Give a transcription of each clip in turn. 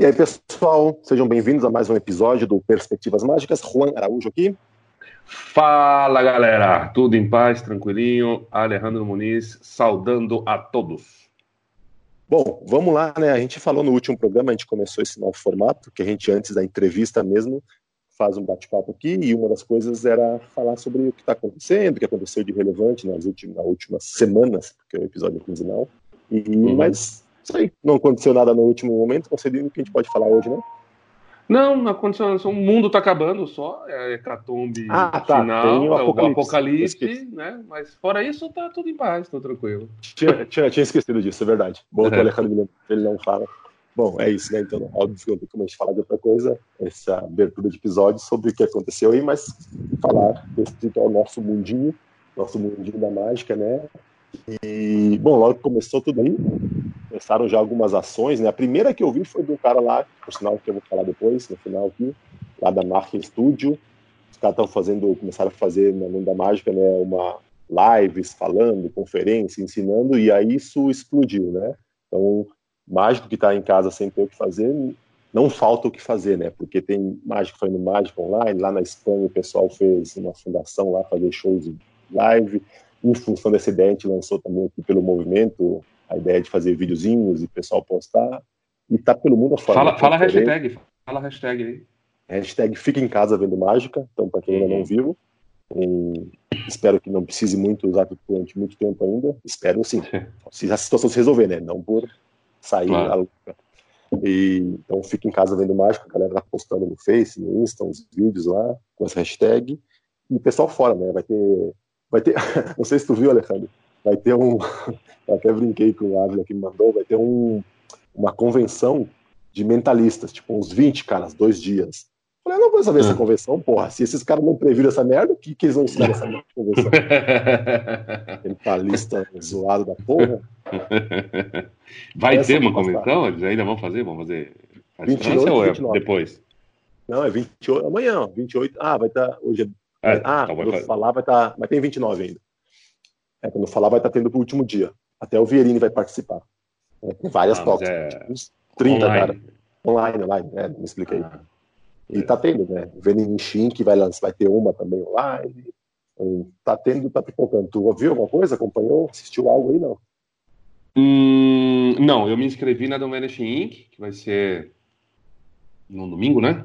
E aí, pessoal, sejam bem-vindos a mais um episódio do Perspectivas Mágicas. Juan Araújo aqui. Fala, galera! Tudo em paz, tranquilinho? Alejandro Muniz saudando a todos. Bom, vamos lá, né? A gente falou no último programa, a gente começou esse novo formato, que a gente, antes da entrevista mesmo, faz um bate-papo aqui, e uma das coisas era falar sobre o que está acontecendo, o que aconteceu de relevante nas últimas, nas últimas semanas, porque é o episódio é quinzenal. E, uhum. Mas isso aí, não aconteceu nada no último momento, concedendo o que a gente pode falar hoje, né? Não, não aconteceu nada. O mundo está acabando só, é a hecatombe ah, tá. final, o apocalipse, é o apocalipse né? Mas fora isso, tá tudo em paz, tô tranquilo. Tinha, tinha, tinha esquecido disso, é verdade. Bom, é. o Alejandro ele não fala. Bom, é isso, né? Então, óbvio, como a gente falar de outra coisa, essa abertura de episódio sobre o que aconteceu aí, mas falar desse é o nosso mundinho, nosso mundinho da mágica, né? E, bom, logo que começou tudo aí, começaram já algumas ações, né? A primeira que eu vi foi do cara lá, por sinal que eu vou falar depois, no final aqui, lá da Marca Studio. Os caras estão fazendo, começaram a fazer no mundo da mágica, né? Uma lives falando, conferência, ensinando, e aí isso explodiu, né? Então, mágico que está em casa sem ter o que fazer, não falta o que fazer, né? Porque tem mágico fazendo mágica online, lá na Espanha o pessoal fez uma fundação lá fazer shows live em função desse ideia, a gente lançou também aqui pelo movimento a ideia de fazer videozinhos e o pessoal postar. E tá pelo mundo afora. Fala, fala a hashtag, fala a hashtag aí. Hashtag fica em casa vendo mágica, então para quem ainda não uhum. viu. espero que não precise muito usar durante muito tempo ainda. Espero sim. Se a situação se resolver, né? Não por sair claro. E, então fica em casa vendo mágica, a galera tá postando no Face, no Insta, uns vídeos lá com essa hashtag. E o pessoal fora, né? Vai ter Vai ter, não sei se tu viu, Alejandro, vai ter um, eu até brinquei com o Ávila que me mandou, vai ter um, uma convenção de mentalistas, tipo uns 20 caras, dois dias. Eu falei, eu não vou saber essa ah. convenção, porra. Se esses caras não previram essa merda, o que, que eles vão ensinar nessa convenção? Mentalista zoado da porra. Vai essa ter uma convenção? Eles ainda vão fazer? Vão fazer a 28, ou é 29. depois? Não, é 28, amanhã, 28. Ah, vai estar. Tá, hoje é é, ah, então quando falar vai estar. Tá, mas tem 29 ainda. É, quando falar vai estar tá tendo pro último dia. Até o Vierini vai participar. É, tem várias ah, toques. É... Uns 30, online. cara. Online, online, é, me expliquei. Ah, e tá tendo, né? Venin Shin, que vai, lançar, vai ter uma também online. Então, tá tendo, tá pipocando. Tu ouviu alguma coisa? Acompanhou? Assistiu algo aí, não? Hum, não, eu me inscrevi na Domenic Inc., que vai ser no domingo, né?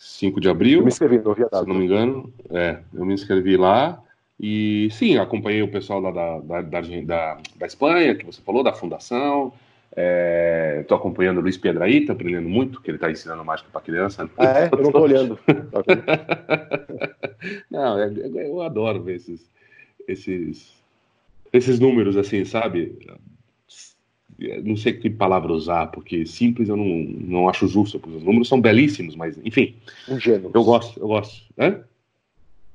5 de abril. Eu me inscrevi, não vi a data. Se não me engano. É, eu me inscrevi lá. E sim, acompanhei o pessoal da, da, da, da, da Espanha, que você falou, da fundação. Estou é, acompanhando o Luiz Piedraíta, aprendendo muito, que ele está ensinando mágica para criança. Ah, é? Eu não estou olhando. não, é, é, eu adoro ver esses, esses, esses números assim, sabe? Não sei que palavra usar, porque simples eu não, não acho justo, porque os números são belíssimos, mas enfim. Ingênuos. Eu gosto, eu gosto. Hã?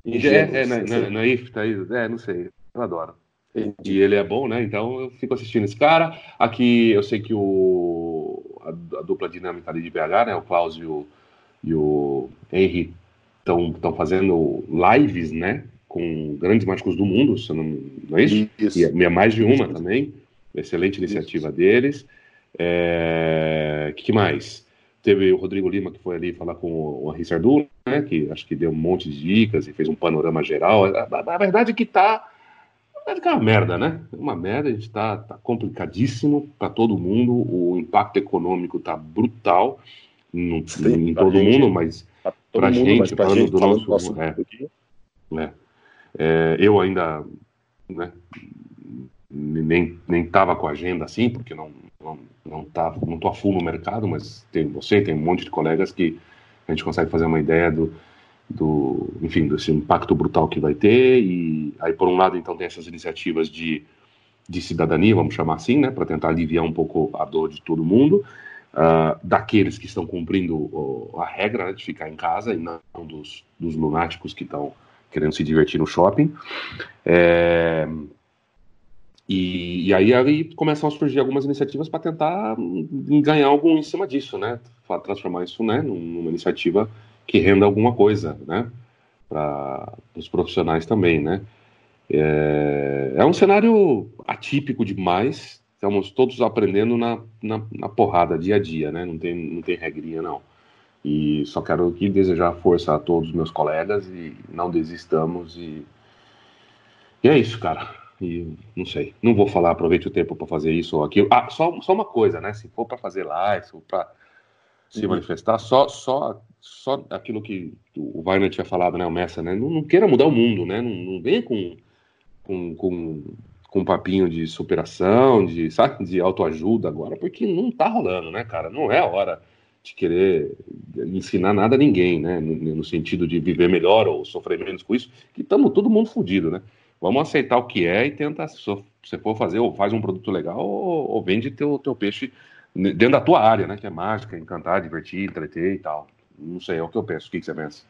Ingênuos, é, é, na, na, naif, tá é, não sei, eu adoro. Entendi. E ele é bom, né? Então eu fico assistindo esse cara. Aqui eu sei que o, a, a dupla dinâmica ali de BH, né? O Klaus e o, e o Henry estão fazendo lives, né? Com grandes mágicos do mundo, se não, não é isso? isso. E é, é mais de uma também. Excelente iniciativa Isso. deles. É... que mais? Teve o Rodrigo Lima, que foi ali falar com o Henri Sardula, né, que acho que deu um monte de dicas e fez um panorama geral. A, a, a verdade é que tá. A verdade é que é uma merda, né? É uma merda, a gente tá, tá complicadíssimo para todo mundo, o impacto econômico tá brutal no, Sim, em todo gente, mundo, mas para gente, mas pra falando gente, do falando nosso. nosso é, é, é, eu ainda né, nem nem estava com a agenda assim, porque não não não tá não tô a full no mercado, mas tem você, tem um monte de colegas que a gente consegue fazer uma ideia do do enfim desse impacto brutal que vai ter e aí por um lado então tem essas iniciativas de de cidadania, vamos chamar assim, né, para tentar aliviar um pouco a dor de todo mundo, uh, daqueles que estão cumprindo uh, a regra né, de ficar em casa e não dos, dos lunáticos que estão querendo se divertir no shopping. É, e, e aí, aí, começam a surgir algumas iniciativas para tentar ganhar algum em cima disso, né? Transformar isso né, numa iniciativa que renda alguma coisa, né? Para os profissionais também, né? É, é, um cenário atípico demais, estamos todos aprendendo na, na, na, porrada, dia a dia, né? Não tem, não tem regrinha, não. E só quero aqui desejar força a todos os meus colegas e não desistamos. E, e é isso, cara. E não sei, não vou falar, aproveite o tempo para fazer isso ou aquilo. Ah, só, só uma coisa, né? Se for para fazer live, ou para se uhum. manifestar, só, só, só aquilo que o Weiner tinha falado, né? O Messa, né? Não, não queira mudar o mundo, né? Não, não venha com, com, com com um papinho de superação, de, sabe, de autoajuda agora, porque não tá rolando, né, cara? Não é a hora de querer ensinar nada a ninguém, né? No, no sentido de viver melhor ou sofrer menos com isso, que estamos todo mundo fodido, né? Vamos aceitar o que é e tenta, se você for fazer, ou faz um produto legal, ou, ou vende teu, teu peixe dentro da tua área, né? Que é mágica, encantar, divertir, entreter e tal. Não sei, é o que eu penso. O que, que você pensa?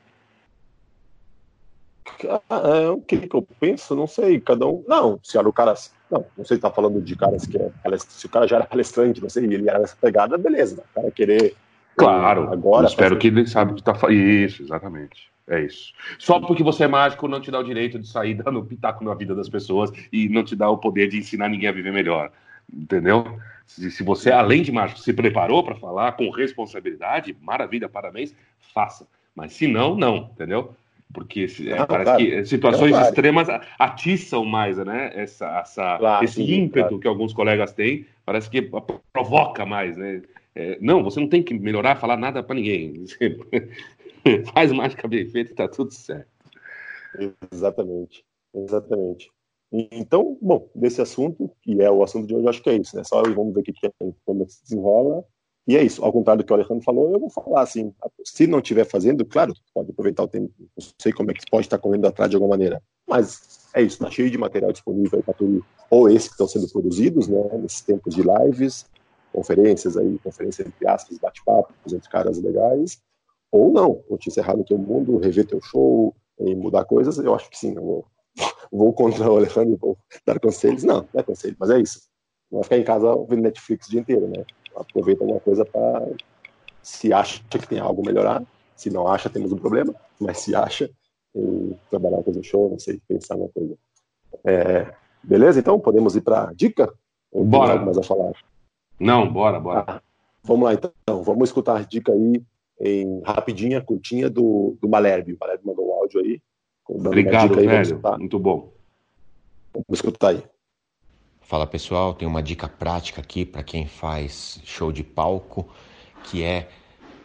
É, o que, que eu penso? Não sei, cada um. Não, se era o cara. Não, não sei se tá falando de caras que é. Se o cara já era palestrante, não sei, ele era essa pegada, beleza. O cara querer. Claro, agora. Espero que ele sabe que tá. Isso, exatamente. É isso. Só porque você é mágico não te dá o direito de sair dando pitaco na vida das pessoas e não te dá o poder de ensinar ninguém a viver melhor. Entendeu? Se, se você, além de mágico, se preparou para falar com responsabilidade, maravilha, parabéns, faça. Mas se não, não, entendeu? porque é, não, parece claro. que situações claro. extremas atiçam mais, né? Essa, essa claro, esse ímpeto que alguns colegas têm, parece que provoca mais, né? É, não, você não tem que melhorar, falar nada para ninguém. Faz mágica bem feita e tá tudo certo. Exatamente, exatamente. Então, bom, desse assunto, que é o assunto de hoje, acho que é isso, né? Só vamos ver o que, que é, como se desenrola e é isso, ao contrário do que o Alejandro falou, eu vou falar assim, se não estiver fazendo, claro, pode aproveitar o tempo, não sei como é que pode estar correndo atrás de alguma maneira, mas é isso, está cheio de material disponível para tudo, ou esses que estão sendo produzidos, né, nesses tempos de lives, conferências aí, conferências entre aspas, bate-papos entre caras legais, ou não, encerrar no teu mundo, rever teu show, e mudar coisas, eu acho que sim, eu vou, vou contra o Alejandro e vou dar conselhos, não, não é conselho, mas é isso, não vai ficar em casa vendo Netflix o dia inteiro, né, aproveita alguma coisa para se acha que tem algo a melhorar, se não acha temos um problema, mas se acha trabalhar fazer show, não sei, pensar uma coisa. É, beleza? Então podemos ir para dica? Ou bora. mais a falar? Não, bora, bora. Ah, vamos lá então, vamos escutar a dica aí em rapidinha, curtinha do, do Malherbe. O Malherbe mandou um áudio aí. Obrigado, aí, velho. Muito bom. Vamos escutar aí. Fala pessoal, tem uma dica prática aqui para quem faz show de palco, que é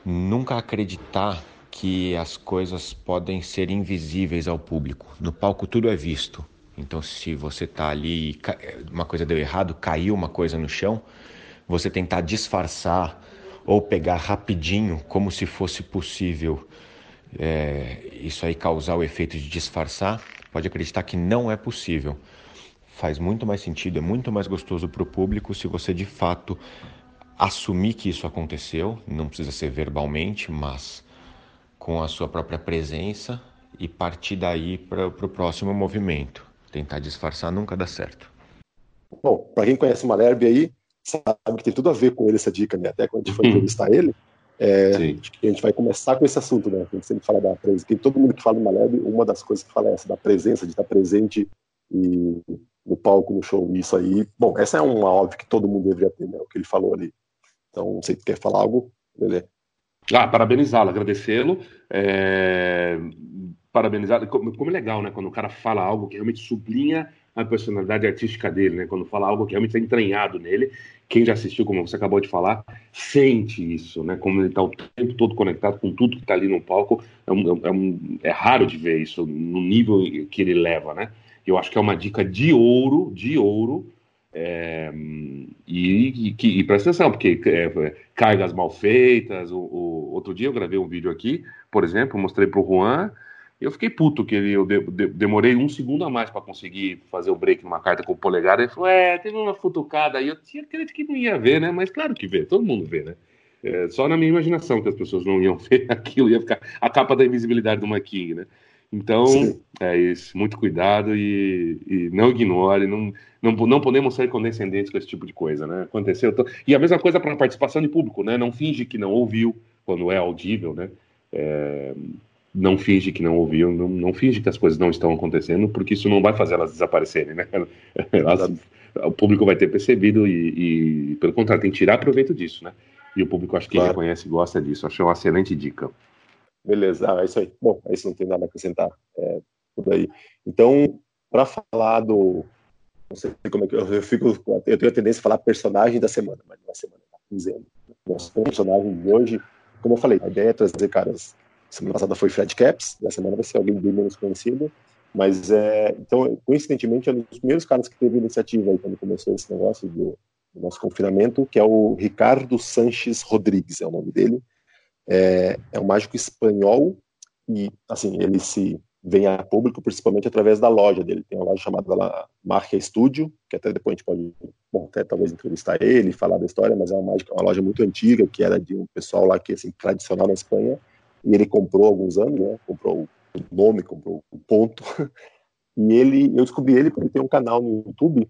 nunca acreditar que as coisas podem ser invisíveis ao público. No palco tudo é visto. Então se você está ali, uma coisa deu errado, caiu uma coisa no chão, você tentar disfarçar ou pegar rapidinho, como se fosse possível é, isso aí causar o efeito de disfarçar, pode acreditar que não é possível faz muito mais sentido, é muito mais gostoso para o público se você de fato assumir que isso aconteceu, não precisa ser verbalmente, mas com a sua própria presença e partir daí para o próximo movimento. Tentar disfarçar nunca dá certo. Bom, para quem conhece Malherbe aí, sabe que tem tudo a ver com ele essa dica, né? Até quando a gente for uhum. entrevistar ele, é, a gente vai começar com esse assunto, né? A gente sempre fala da presença. Tem todo mundo que fala do Malherbe, uma das coisas que fala é essa, da presença, de estar presente e no palco, no show. Isso aí, bom, essa é uma óbvio que todo mundo deveria ter, né? O que ele falou ali. Então, não sei se quer falar algo, Lelê. Ah, parabenizá-lo, agradecê-lo. É... Parabenizar. Como, como é legal, né? Quando o cara fala algo que realmente sublinha a personalidade artística dele, né? Quando fala algo que realmente está entranhado nele. Quem já assistiu, como você acabou de falar, sente isso, né? Como ele está o tempo todo conectado com tudo que está ali no palco. É, um, é, um, é raro de ver isso no nível que ele leva, né? Eu acho que é uma dica de ouro, de ouro. É, e, e, e presta atenção, porque é, cargas mal feitas. O, o, outro dia eu gravei um vídeo aqui, por exemplo, mostrei para o Juan. Eu fiquei puto que ele, eu de, de, demorei um segundo a mais para conseguir fazer o break numa carta com o polegar. Ele falou: É, teve uma futucada aí. Eu tinha acredito que não ia ver, né? Mas claro que vê, todo mundo vê, né? É, só na minha imaginação que as pessoas não iam ver aquilo, ia ficar a capa da invisibilidade do Maquin, né? Então, Sim. é isso. Muito cuidado e, e, não ignore. Não, não, não podemos ser condescendentes com esse tipo de coisa, né? Aconteceu. E a mesma coisa para a participação de público, né? Não finge que não ouviu quando é audível, né? É, não finge que não ouviu, não, não finge que as coisas não estão acontecendo, porque isso não vai fazer elas desaparecerem, né? Elas o público vai ter percebido e, e, pelo contrário, tem que tirar proveito disso, né? E o público acho que claro. reconhece e gosta disso. Achei uma excelente dica. Beleza, ah, é isso aí. Bom, é isso, não tem nada a acrescentar. É, tudo aí. Então, para falar do. Não sei como é que eu, eu fico. Eu tenho a tendência a falar personagem da semana, mas na semana, na quinzena. Nosso personagem de hoje, como eu falei, a ideia é trazer caras. Semana passada foi Fred Caps, na semana vai ser alguém bem menos conhecido. Mas, é, então, coincidentemente, é um dos primeiros caras que teve iniciativa aí quando começou esse negócio do, do nosso confinamento, que é o Ricardo Sanches Rodrigues, é o nome dele. É, é um mágico espanhol e, assim, ele se vem a público principalmente através da loja dele. Tem uma loja chamada Marca Studio, que até depois a gente pode, bom, até talvez entrevistar ele, falar da história, mas é uma, mágica, uma loja muito antiga, que era de um pessoal lá que, assim, tradicional na Espanha, e ele comprou alguns anos, né, comprou o nome, comprou o ponto, e ele, eu descobri ele porque tem um canal no YouTube,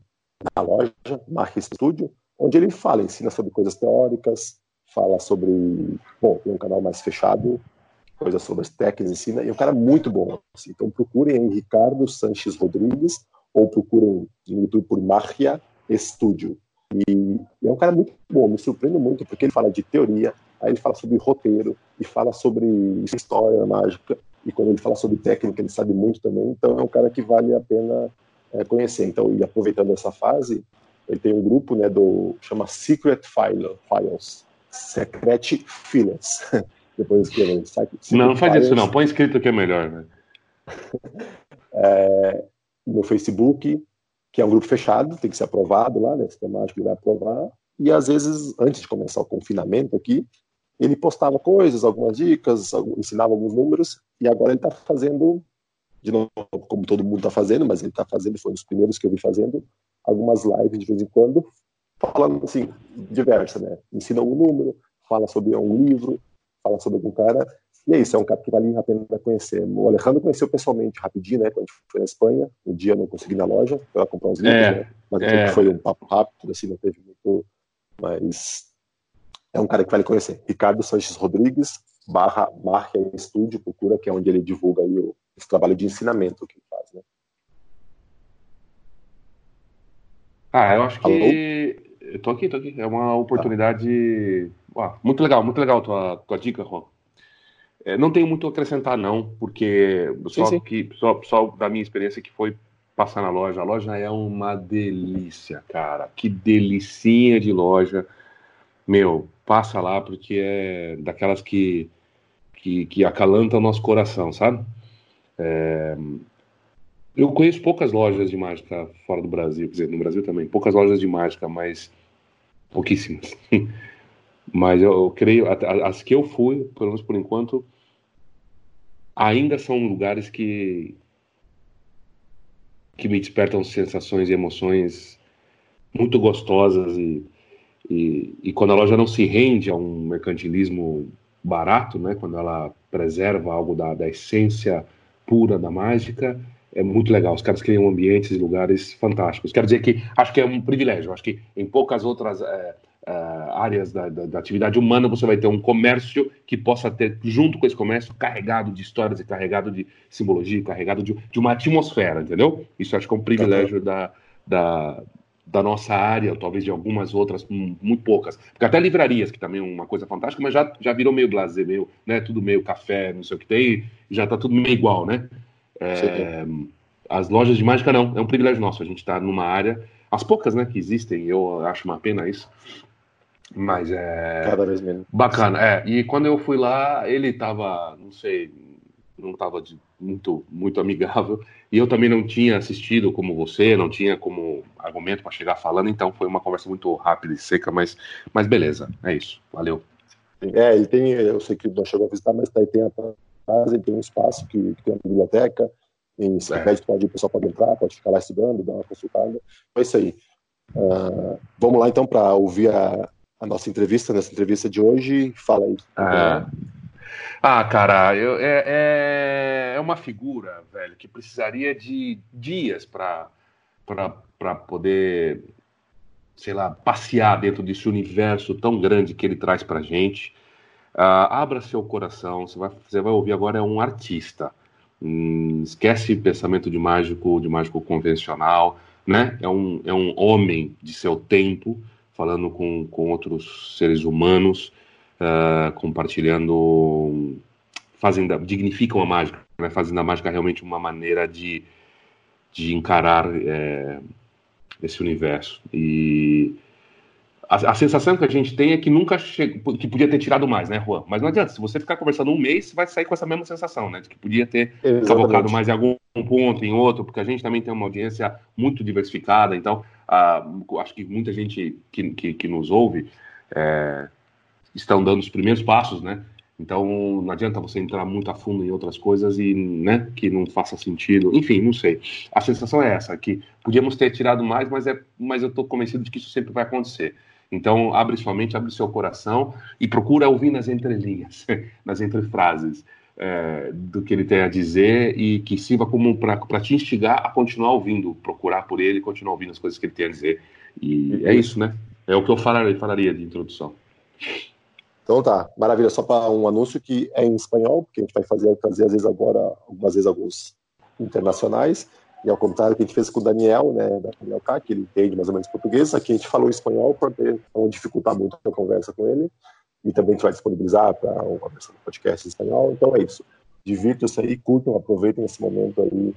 na loja, Marca Studio, onde ele fala, ensina sobre coisas teóricas, fala sobre, bom, tem um canal mais fechado, coisas sobre as técnicas, ensina, e é um cara muito bom. Assim, então procurem em Ricardo Sanches Rodrigues ou procurem no YouTube por Marria Studio. E, e é um cara muito bom, me surpreende muito, porque ele fala de teoria, aí ele fala sobre roteiro, e fala sobre história mágica, e quando ele fala sobre técnica, ele sabe muito também, então é um cara que vale a pena é, conhecer. Então, e aproveitando essa fase, ele tem um grupo, né, do chama Secret File, Files, Secret Files. Depois escreva Não, não faz Files. isso não, põe escrito que é melhor, né? é, no Facebook, que é um grupo fechado, tem que ser aprovado lá, né? Sistemático ele vai aprovar. E às vezes, antes de começar o confinamento aqui, ele postava coisas, algumas dicas, ensinava alguns números, e agora ele está fazendo, de novo, como todo mundo está fazendo, mas ele está fazendo, foi um dos primeiros que eu vi fazendo, algumas lives de vez em quando, falando assim, diversa, né? Ensina um número, fala sobre um livro, fala sobre algum cara, e é isso, é um cara que vale a pena conhecer. O Alejandro conheceu pessoalmente rapidinho, né? Quando a gente foi na Espanha, um dia eu não consegui ir na loja para comprar uns livros, é, né? Mas é. foi um papo rápido, assim, não teve muito. Mas é um cara que vale conhecer. Ricardo Sanches Rodrigues, barra Marca Estúdio, procura, que é onde ele divulga aí o, esse trabalho de ensinamento que ele faz, né? Ah, eu acho que. Eu tô aqui, tô aqui. É uma oportunidade. Ah, muito legal, muito legal tua, tua dica, Juan. É, não tenho muito a acrescentar, não, porque só, sim, sim. Que, só, só da minha experiência que foi passar na loja. A loja é uma delícia, cara. Que delicinha de loja. Meu, passa lá porque é daquelas que, que, que acalantam o nosso coração, sabe? É, eu conheço poucas lojas de mágica fora do Brasil, quer dizer, no Brasil também, poucas lojas de mágica, mas pouquíssimas. mas eu, eu creio, as que eu fui, pelo menos por enquanto, ainda são lugares que que me despertam sensações e emoções muito gostosas e, e, e, quando a loja não se rende a um mercantilismo barato, né, quando ela preserva algo da, da essência pura da mágica, é muito legal. Os caras criam ambientes e lugares fantásticos. Quero dizer que acho que é um privilégio. Acho que em poucas outras é, é, áreas da, da, da, atividade humana você vai ter um comércio que possa ter, junto com esse comércio, carregado de histórias e carregado de simbologia, carregado de, de uma atmosfera, entendeu? Isso acho que é um privilégio uhum. da, da, da nossa área, talvez de algumas outras, muito poucas. Porque até livrarias, que também é uma coisa fantástica, mas já, já virou meio blazer, meio, né, tudo meio café, não sei o que tem, já tá tudo meio igual, né? É, as lojas de mágica não, é um privilégio nosso, a gente está numa área, as poucas né, que existem, eu acho uma pena isso, mas é. Cada vez menos. Bacana, é. E quando eu fui lá, ele tava, não sei, não tava de, muito, muito amigável. E eu também não tinha assistido como você, não tinha como argumento para chegar falando, então foi uma conversa muito rápida e seca, mas, mas beleza, é isso. Valeu. É, ele tem, eu sei que não chegou a visitar, mas tá, tem a casa, tem um espaço que, que tem uma biblioteca, em é. pode, o pessoal pode entrar, pode ficar lá estudando, dar uma consultada. É isso aí. Uh, vamos lá então para ouvir a, a, nossa entrevista, nessa entrevista de hoje. Fala aí. Ah, ah cara, eu, é, é, é uma figura, velho, que precisaria de dias para poder, sei lá, passear dentro desse universo tão grande que ele traz para gente. Uh, abra seu coração, você vai, você vai ouvir agora é um artista. Hum, esquece pensamento de mágico, de mágico convencional. né? É um, é um homem de seu tempo, falando com, com outros seres humanos, uh, compartilhando, fazendo, dignificam a mágica, né? fazendo a mágica realmente uma maneira de, de encarar é, esse universo. E a, a, sensação que a gente tem é que nunca chegou, que podia ter tirado mais, né, Juan? Mas não adianta, se você ficar conversando um mês, você vai sair com essa mesma sensação, né? De que podia ter colocado mais em algum ponto, em outro, porque a gente também tem uma audiência muito diversificada, então uh, acho que muita gente que, que, que nos ouve é, estão dando os primeiros passos, né? Então não adianta você entrar muito a fundo em outras coisas e, né, que não faça sentido. Enfim, não sei. A sensação é essa, que podíamos ter tirado mais, mas é, mas eu estou convencido de que isso sempre vai acontecer. Então, abre sua mente, abre seu coração e procura ouvir nas entrelinhas, nas entrefrases é, do que ele tem a dizer e que sirva como para te instigar a continuar ouvindo, procurar por ele, continuar ouvindo as coisas que ele tem a dizer. E é isso, né? É o que eu falaria, falaria de introdução. Então tá, maravilha. Só para um anúncio que é em espanhol, porque a gente vai fazer, fazer às vezes agora, algumas vezes alguns internacionais. E ao contrário que a gente fez com o Daniel, né, da Daniel K, que ele entende mais ou menos português, aqui a gente falou espanhol para não dificultar muito a conversa com ele. E também a gente vai disponibilizar para uma versão do podcast em espanhol. Então é isso. Divirtam-se aí, curtam, aproveitem esse momento aí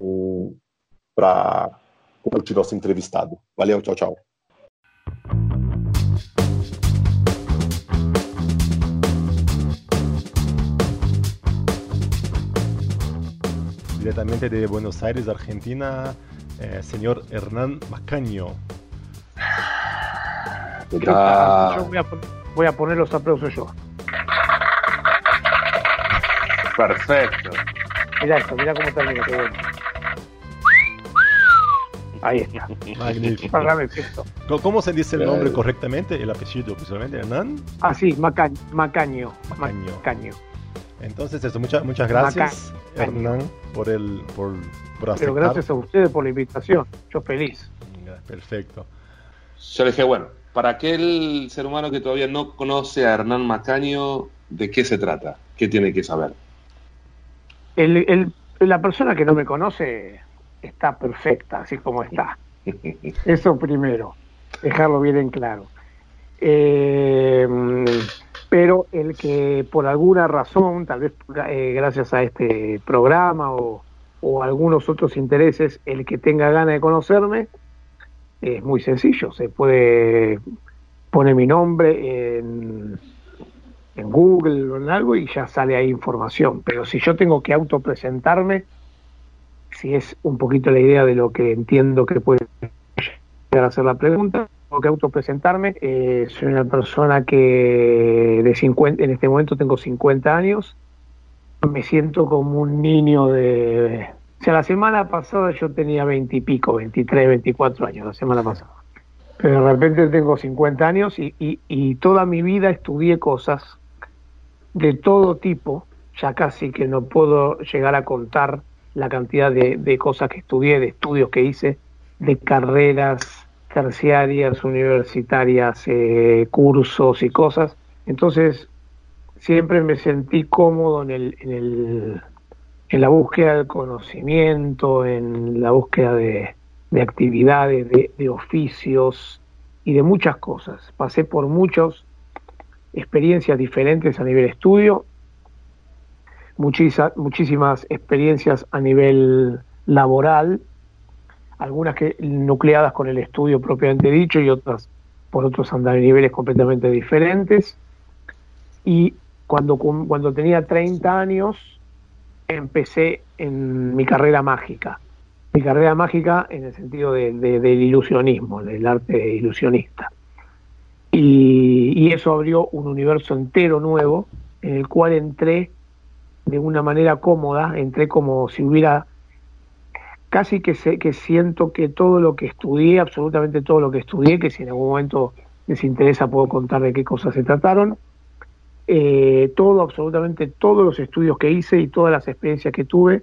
um, para curtir nosso entrevistado. Valeu, tchau, tchau. Directamente de Buenos Aires, Argentina, eh, señor Hernán Macaño. Yo voy a, poner los aplausos yo. Perfecto. Mira esto, mira cómo termina, qué bueno. Ahí está. Magnífico. ¿Cómo se dice el nombre correctamente? El apellido, principalmente, Hernán. Ah, sí, Macaño. Macaño. Macaño. Entonces, eso, muchas, muchas gracias, Hernán, por, el, por, por Pero gracias a ustedes por la invitación. Yo feliz. Perfecto. Yo le dije, bueno, para aquel ser humano que todavía no conoce a Hernán Macaño, ¿de qué se trata? ¿Qué tiene que saber? El, la persona que no me conoce está perfecta, así como está. Eso primero, dejarlo bien en claro. Eh, pero el que por alguna razón, tal vez eh, gracias a este programa o, algunos otros intereses, el que tenga ganas de conocerme, es muy sencillo, se puede poner mi nombre en, en Google o en algo y ya sale ahí información, pero si yo tengo que autopresentarme, si es un poquito la idea de lo que entiendo que puede llegar a ser la pregunta, tengo que autopresentarme. Eh, soy una persona que de 50, en este momento tengo 50 años. Me siento como un niño de... O sea, la semana pasada yo tenía 20 y pico, 23, 24 años, la semana pasada. Pero de repente tengo 50 años y, y, toda mi vida estudié cosas de todo tipo. Ya casi que no puedo llegar a contar la cantidad de, de cosas que estudié, de estudios que hice, de carreras, terciarias, universitarias, eh, cursos y cosas. Entonces, siempre me sentí cómodo en, el, en, el, en la búsqueda del conocimiento, en la búsqueda de, de actividades, de, oficios y de muchas cosas. Pasé por muchas experiencias diferentes a nivel estudio, muchísimas experiencias a nivel laboral algunas que nucleadas con el estudio propiamente dicho y otras por otros niveles completamente diferentes. Y cuando, cuando tenía 30 años empecé en mi carrera mágica. Mi carrera mágica en el sentido de, del ilusionismo, del arte ilusionista. Y, y eso abrió un universo entero nuevo en el cual entré de una manera cómoda, entré como si hubiera casi que, sé, que siento que todo lo que estudié, absolutamente todo lo que estudié, que si en algún momento les interesa puedo contar de qué cosas se trataron, eh, todo, absolutamente todos los estudios que hice y todas las experiencias que tuve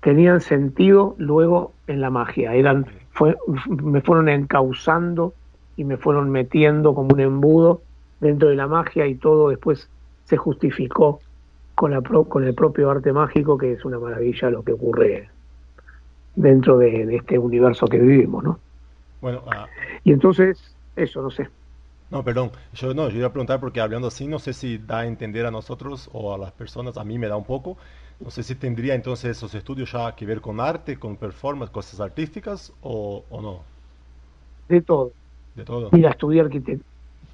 tenían sentido luego en la magia, eran, me fueron encauzando y me fueron metiendo como un embudo dentro de la magia y todo después se justificó con, la con el propio arte mágico, que es una maravilla lo que ocurre dentro de, este universo que vivimos, ¿no? Bueno, ah. y entonces, eso, no sé. No, perdón, yo no, yo iba a preguntar porque hablando así, no sé si da a entender a nosotros o a las personas, a mí me da un poco, no sé si tendría entonces esos estudios ya que ver con arte, con performance, cosas artísticas o, o no. De todo. De todo. Mira, estudié arquitectura.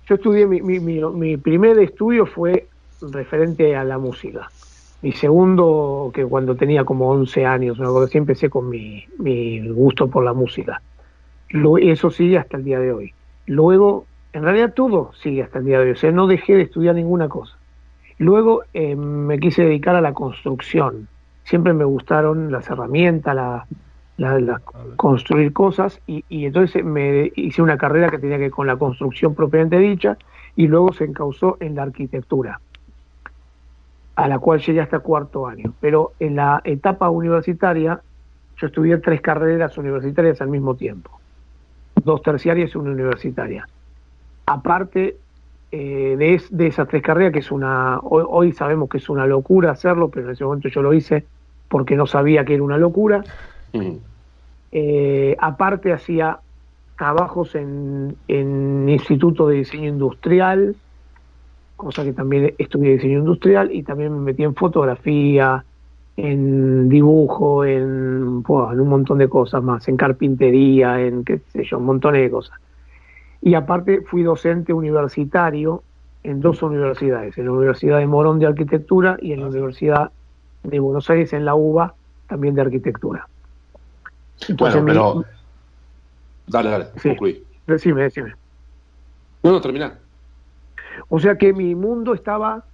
Yo estudié, mi, mi, mi, primer estudio fue referente a la música. Mi segundo, que cuando tenía como 11 años, una cosa así, empecé con mi, mi gusto por la música. Lo, eso sigue hasta el día de hoy. Luego, en realidad todo sigue hasta el día de hoy. O sea, no dejé de estudiar ninguna cosa. Luego eh, me quise dedicar a la construcción. Siempre me gustaron las herramientas, la, construir cosas y, y, entonces me hice una carrera que tenía que ver con la construcción propiamente dicha y luego se encausó en la arquitectura a la cual llegué hasta cuarto año. Pero en la etapa universitaria yo estudié tres carreras universitarias al mismo tiempo. Dos terciarias y una universitaria. Aparte eh, de, de, esas tres carreras que es una hoy sabemos que es una locura hacerlo pero en ese momento yo lo hice porque no sabía que era una locura. Eh, aparte hacía trabajos en, en Instituto de Diseño Industrial, cosa que también estudié diseño industrial y también me metí en fotografía, en dibujo, en, en un montón de cosas más, en carpintería, en qué sé yo, un montón de cosas. Y aparte fui docente universitario en dos universidades, en la Universidad de Morón de Arquitectura y en la Universidad de Buenos Aires en la UBA también de Arquitectura bueno, pero. Dale, dale, concluí. Decime, decime. No, no, termina. O sea que mi mundo estaba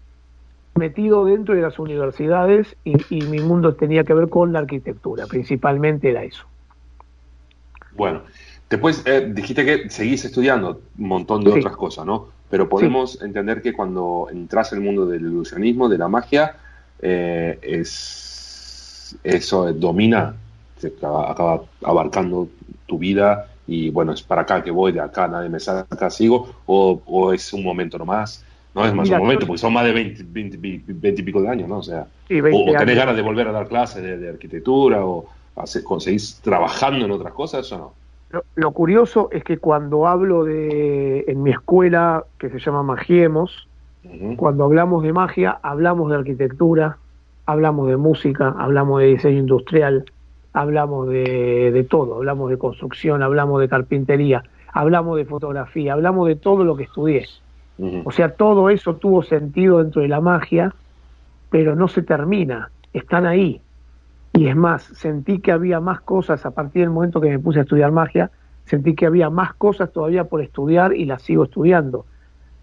metido dentro de las universidades y, mi mundo tenía que ver con la arquitectura, principalmente era eso. Bueno, después eh, dijiste que seguís estudiando un montón de otras cosas, ¿no? Pero podemos entender que cuando entras en el mundo del ilusionismo, de la magia, eh, es, eso domina acaba, abarcando tu vida y bueno, es para acá que voy, de acá nadie me saca, sigo, o, es un momento nomás, no es más un momento, porque son más de 20, 20, y pico de años, ¿no? O sea, o, tenés ganas de volver a dar clases de, arquitectura, o conseguís trabajando en otras cosas, eso no. Lo, curioso es que cuando hablo de, en mi escuela, que se llama Magiemos, cuando hablamos de magia, hablamos de arquitectura, hablamos de música, hablamos de diseño industrial, hablamos de, de, todo, hablamos de construcción, hablamos de carpintería, hablamos de fotografía, hablamos de todo lo que estudié. O sea, todo eso tuvo sentido dentro de la magia, pero no se termina, están ahí. Y es más, sentí que había más cosas a partir del momento que me puse a estudiar magia, sentí que había más cosas todavía por estudiar y las sigo estudiando.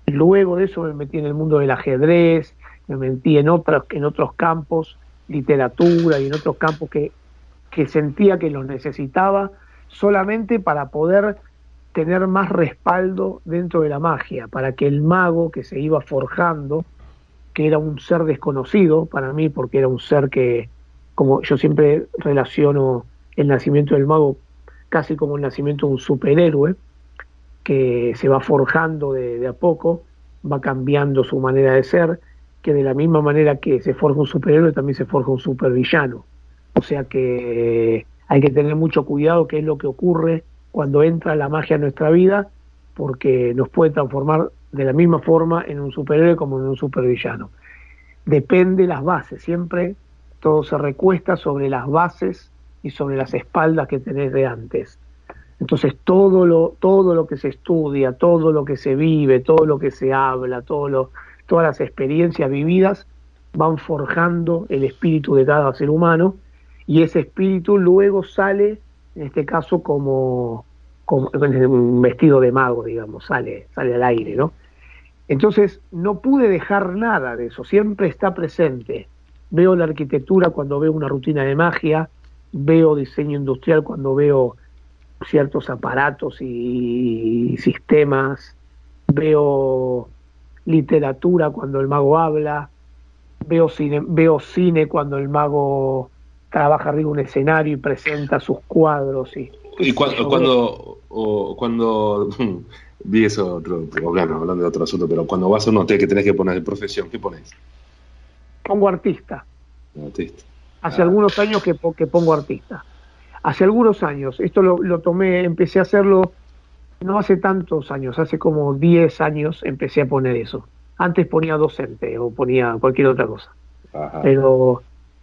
Luego de eso me metí en el mundo del ajedrez, me metí en otros, en otros campos, literatura y en otros campos que que sentía que los necesitaba solamente para poder tener más respaldo dentro de la magia, para que el mago que se iba forjando, que era un ser desconocido para mí, porque era un ser que, como yo siempre relaciono el nacimiento del mago casi como el nacimiento de un superhéroe, que se va forjando de, de a poco, va cambiando su manera de ser, que de la misma manera que se forja un superhéroe, también se forja un supervillano. O sea que hay que tener mucho cuidado qué es lo que ocurre cuando entra la magia en nuestra vida, porque nos puede transformar de la misma forma en un superhéroe como en un supervillano. Depende de las bases, siempre todo se recuesta sobre las bases y sobre las espaldas que tenés de antes. Entonces todo lo, todo lo que se estudia, todo lo que se vive, todo lo que se habla, todo lo, todas las experiencias vividas van forjando el espíritu de cada ser humano y ese espíritu luego sale, en este caso, como, un vestido de mago, digamos, sale, sale al aire, ¿no? Entonces, no pude dejar nada de eso, siempre está presente. Veo la arquitectura cuando veo una rutina de magia, veo diseño industrial cuando veo ciertos aparatos y sistemas, veo literatura cuando el mago habla, veo cine, veo cine cuando el mago trabaja arriba un escenario y presenta sus cuadros. Y, y cuando, cuando, cuando vi eso, otro, hablando de otro asunto, pero cuando vas a un hotel que tenés que poner de profesión, ¿qué pones? Pongo artista. Artista. Hace ah. algunos años que, que pongo artista. hace algunos años, esto lo, lo tomé, empecé a hacerlo no hace tantos años, hace como 10 años empecé a poner eso. Antes ponía docente o ponía cualquier otra cosa. Pero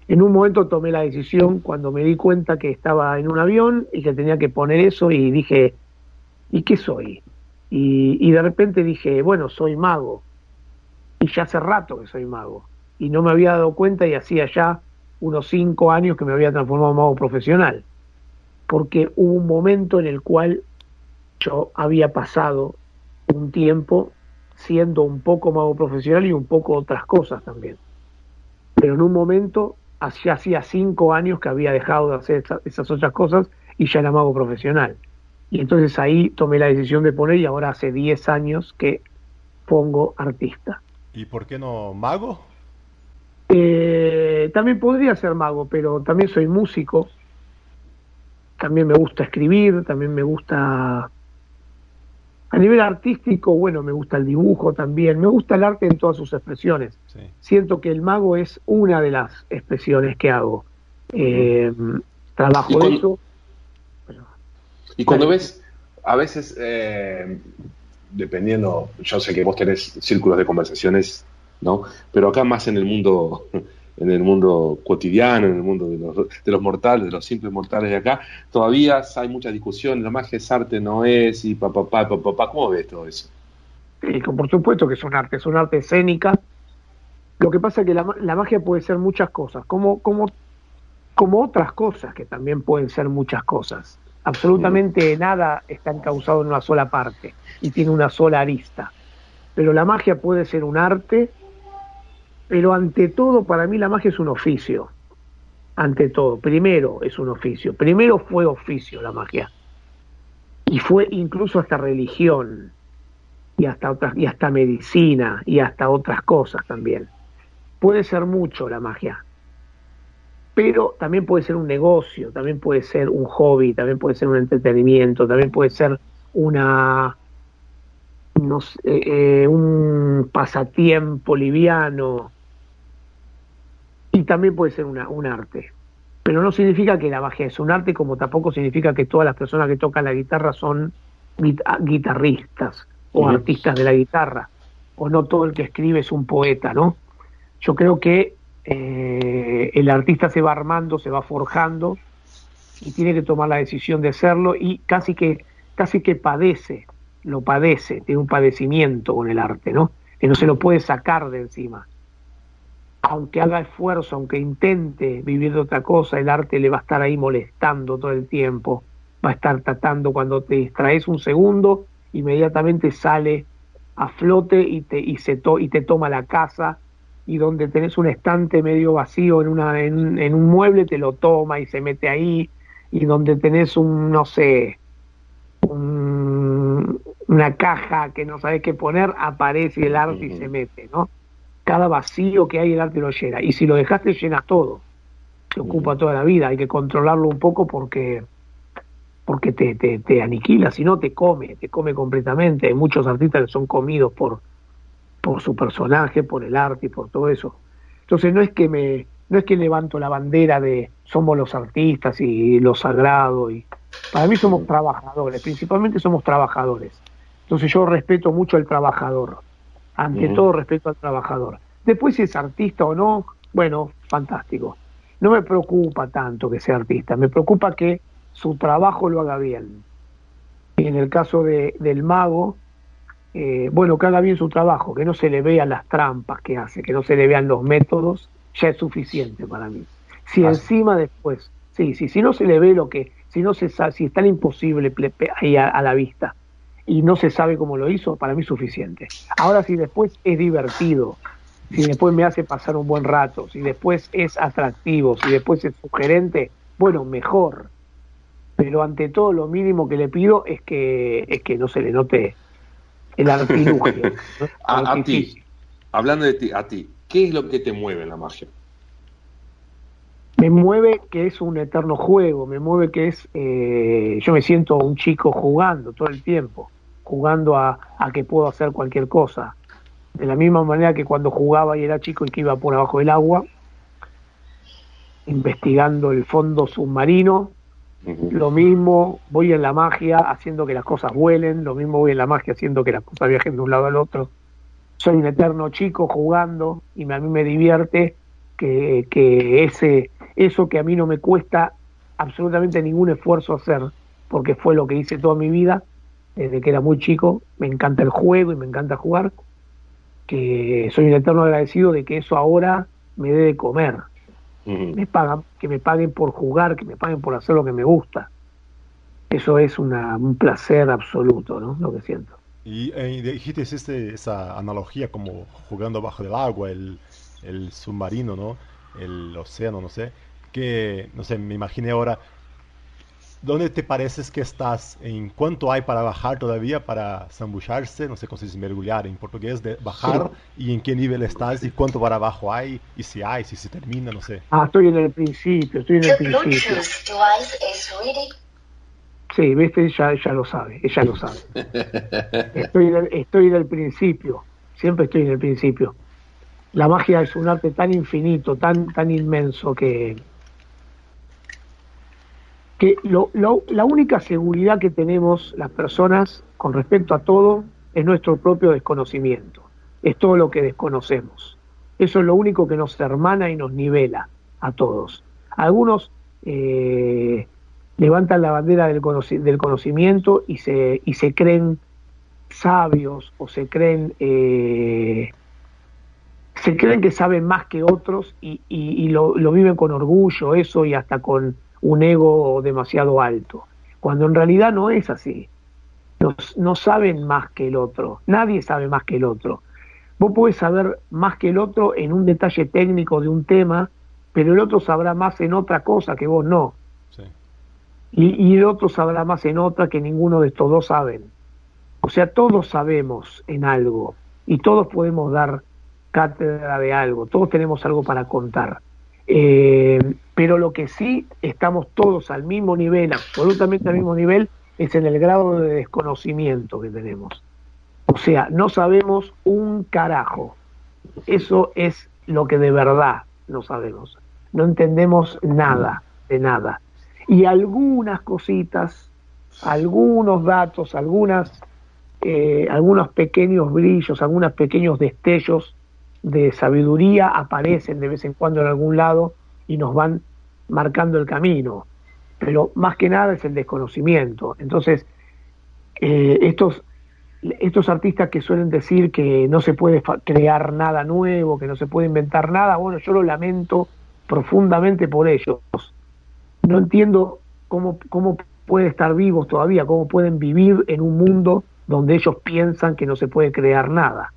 en un momento tomé la decisión cuando me di cuenta que estaba en un avión y que tenía que poner eso y dije, ¿y qué soy? Y, de repente dije, bueno, soy mago. Y ya hace rato que soy mago. Y no me había dado cuenta y hacía ya unos cinco años que me había transformado en mago profesional. Porque hubo un momento en el cual yo había pasado un tiempo siendo un poco mago profesional y un poco otras cosas también. Pero en un momento, hacía, hacía cinco años que había dejado de hacer esas otras cosas y ya era mago profesional. Y entonces ahí tomé la decisión de poner y ahora hace 10 años que pongo artista. ¿Y por qué no mago? Eh, también podría ser mago, pero también soy músico. También me gusta escribir, también me gusta a nivel artístico, bueno, me gusta el dibujo también, me gusta el arte en todas sus expresiones. Siento que el mago es una de las expresiones que hago. Eh, trabajo de eso. y cuando ves, a veces, eh, dependiendo, yo sé que vos tenés círculos de conversaciones, ¿no? Pero acá más en el mundo en el mundo cotidiano, en el mundo de los, de los mortales, de los simples mortales de acá, todavía hay mucha discusión, la magia es arte, no es, y papá, papá, papá, ¿cómo ves todo eso? Sí, por supuesto que es un arte, es un arte escénica. Lo que pasa es que la, la magia puede ser muchas cosas, como, como, como otras cosas que también pueden ser muchas cosas. Absolutamente nada está encausado en una sola parte y tiene una sola arista. Pero la magia puede ser un arte pero ante todo, para mí la magia es un oficio. Ante todo, primero es un oficio. Primero fue oficio la magia. Y fue incluso hasta religión. Y hasta, otras, y hasta medicina. Y hasta otras cosas también. Puede ser mucho la magia. Pero también puede ser un negocio, también puede ser un hobby, también puede ser un entretenimiento, también puede ser una, no sé, eh, un pasatiempo liviano, y también puede ser una, un arte. Pero no significa que la magia es un arte, como tampoco significa que todas las personas que tocan la guitarra son ah, guitarristas o artistas de la guitarra, o no todo el que escribe es un poeta, ¿no? Yo creo que eh, el artista se va armando, se va forjando y tiene que tomar la decisión de serlo y casi que casi que padece, lo padece, tiene un padecimiento con el arte, ¿no? Que no se lo puede sacar de encima aunque haga esfuerzo, aunque intente vivir de otra cosa, el arte le va a estar ahí molestando todo el tiempo, va a estar tratando cuando te distraes un segundo, inmediatamente sale a flote y te, y se y te toma la casa. Y donde tenés un estante medio vacío en, una, en, un mueble te lo toma y se mete ahí. Y donde tenés un, no sé, una caja que no sabes qué poner, aparece el arte y se mete, ¿no? Cada vacío que hay el arte lo llena. Y si lo dejaste, llenas todo. Se ocupa toda la vida. Hay que controlarlo un poco porque porque te, te, te aniquila, si no te come, te come completamente. Hay muchos artistas que son comidos por, por su personaje, por el arte y por todo eso. Entonces no es que me, no es que levanto la bandera de somos los artistas y lo sagrado y para mí somos trabajadores, principalmente somos trabajadores. Entonces yo respeto mucho al trabajador ante todo respeto al trabajador. Después si es artista o no, bueno, fantástico. No me preocupa tanto que sea artista, me preocupa que su trabajo lo haga bien. Y en el caso de, del mago, eh, bueno, que haga bien su trabajo, que no se le vean las trampas que hace, que no se le vean los métodos, ya es suficiente para mí. Si encima después, sí, sí, si no se le ve lo que, si no se sabe, si es tan imposible ahí a la vista, y no se sabe cómo lo hizo, para mí es suficiente. Ahora si después es divertido, si después me hace pasar un buen rato, si después es atractivo, si después es sugerente, bueno, mejor. Pero ante todo lo mínimo que le pido es que es que no se le note el artilugio. a, ti, hablando de ti, a ti, ¿qué es lo que te mueve en la magia? me mueve que es un eterno juego, me mueve que es, eh, yo me siento un chico jugando todo el tiempo jugando a, que puedo hacer cualquier cosa. De la misma manera que cuando jugaba y era chico y que iba por abajo del agua, investigando el fondo submarino Lo mismo voy en la magia haciendo que las cosas vuelen, lo mismo voy en la magia haciendo que las cosas viajen de un lado al otro. Soy un eterno chico jugando y a mí me divierte que, que ese, eso que a mí no me cuesta absolutamente ningún esfuerzo hacer, porque fue lo que hice toda mi vida, desde que era muy chico, me encanta el juego y me encanta jugar, que soy un eterno agradecido de que eso ahora me dé de comer, me pagan, que me paguen por jugar, que me paguen por hacer lo que me gusta. Eso es un placer absoluto, ¿no? Lo que siento. Y eh, dijiste existe esa analogía como jugando bajo del agua, el, el submarino, ¿no? El océano, no sé. Que, no sé, me imaginé ahora ¿Dónde te pareces que estás? ¿En cuánto hay para bajar todavía para zambucharse? No sé cómo se dice mergulhar en portugués, de bajar y en qué nivel estás y cuánto para abajo hay y si hay, si se termina, no sé. Ah, estoy en el principio, estoy en el principio. Sí, viste, ya, ya lo sabe, ella lo sabe. Estoy en, el, estoy en el principio, siempre estoy en el principio. La magia es un arte tan infinito, tan, tan inmenso que lo, la única seguridad que tenemos las personas con respecto a todo es nuestro propio desconocimiento, es todo lo que desconocemos. Eso es lo único que nos hermana y nos nivela a todos. Algunos eh, levantan la bandera del, conocimiento y se, y se creen sabios o se creen eh, se creen que saben más que otros y, y, lo, lo, viven con orgullo eso y hasta con un ego demasiado alto, cuando en realidad no es así. no saben más que el otro, nadie sabe más que el otro. Vos podés saber más que el otro en un detalle técnico de un tema, pero el otro sabrá más en otra cosa que vos no. Y, y el otro sabrá más en otra que ninguno de estos dos saben. O sea, todos sabemos en algo y todos podemos dar cátedra de algo, todos tenemos algo para contar. Eh, pero lo que sí estamos todos al mismo nivel, absolutamente al mismo nivel, es en el grado de desconocimiento que tenemos. O sea, no sabemos un carajo. Eso es lo que de verdad no sabemos. No entendemos nada de nada. Y algunas cositas, algunos datos, algunas, eh, algunos pequeños brillos, algunos pequeños destellos de sabiduría aparecen de vez en cuando en algún lado y nos van marcando el camino, pero más que nada es el desconocimiento. Entonces, eh, estos, estos artistas que suelen decir que no se puede crear nada nuevo, que no se puede inventar nada, bueno, yo lo lamento profundamente por ellos. No entiendo cómo, cómo pueden estar vivos todavía, cómo pueden vivir en un mundo donde ellos piensan que no se puede crear nada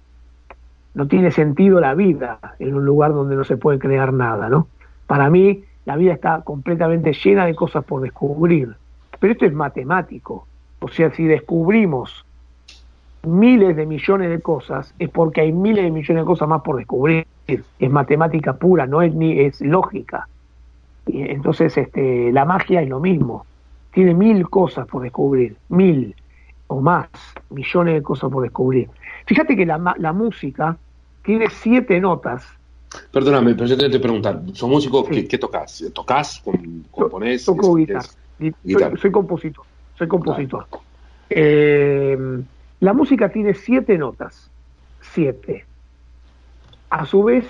no tiene sentido la vida en un lugar donde no se puede crear nada, ¿no? Para mí la vida está completamente llena de cosas por descubrir, pero esto es matemático, o sea, si descubrimos miles de millones de cosas es porque hay miles de millones de cosas más por descubrir, es matemática pura, no es ni es lógica. Entonces este, la magia es lo mismo, tiene mil cosas por descubrir, mil o más, millones de cosas por descubrir. Fíjate que la, la música tiene siete notas. Perdóname, pero yo te tengo que preguntar, ¿sos músico? ¿Qué, tocas? ¿Tocas? ¿Componés? Toco guitarra. Soy, compositor. Soy compositor. Eh, la música tiene siete notas. Siete. A su vez,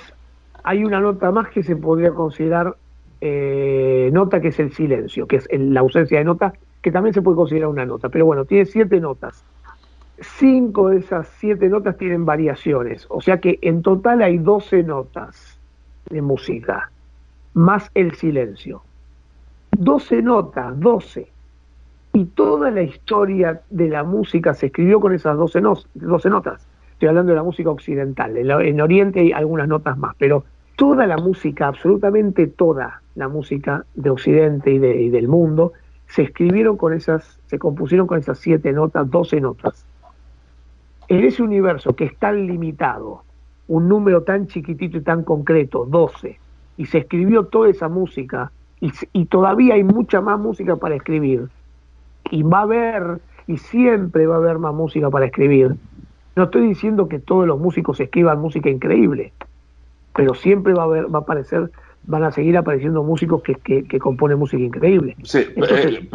hay una nota más que se podría considerar eh, nota, que es el silencio, que es la ausencia de nota, que también se puede considerar una nota. Pero bueno, tiene siete notas cinco de esas siete notas tienen variaciones, o sea que en total hay 12 notas de música, más el silencio. 12 notas, 12. Y toda la historia de la música se escribió con esas 12, no, 12 notas. Estoy hablando de la música occidental. En, Oriente hay algunas notas más, pero toda la música, absolutamente toda la música de Occidente y, y del mundo, se escribieron con esas, se compusieron con esas siete notas, 12 notas en ese universo que es tan limitado, un número tan chiquitito y tan concreto, 12, y se escribió toda esa música, y, todavía hay mucha más música para escribir, y va a haber, y siempre va a haber más música para escribir. No estoy diciendo que todos los músicos escriban música increíble, pero siempre va a, haber, va a aparecer van a seguir apareciendo músicos que, que, componen música increíble. Sí, eh,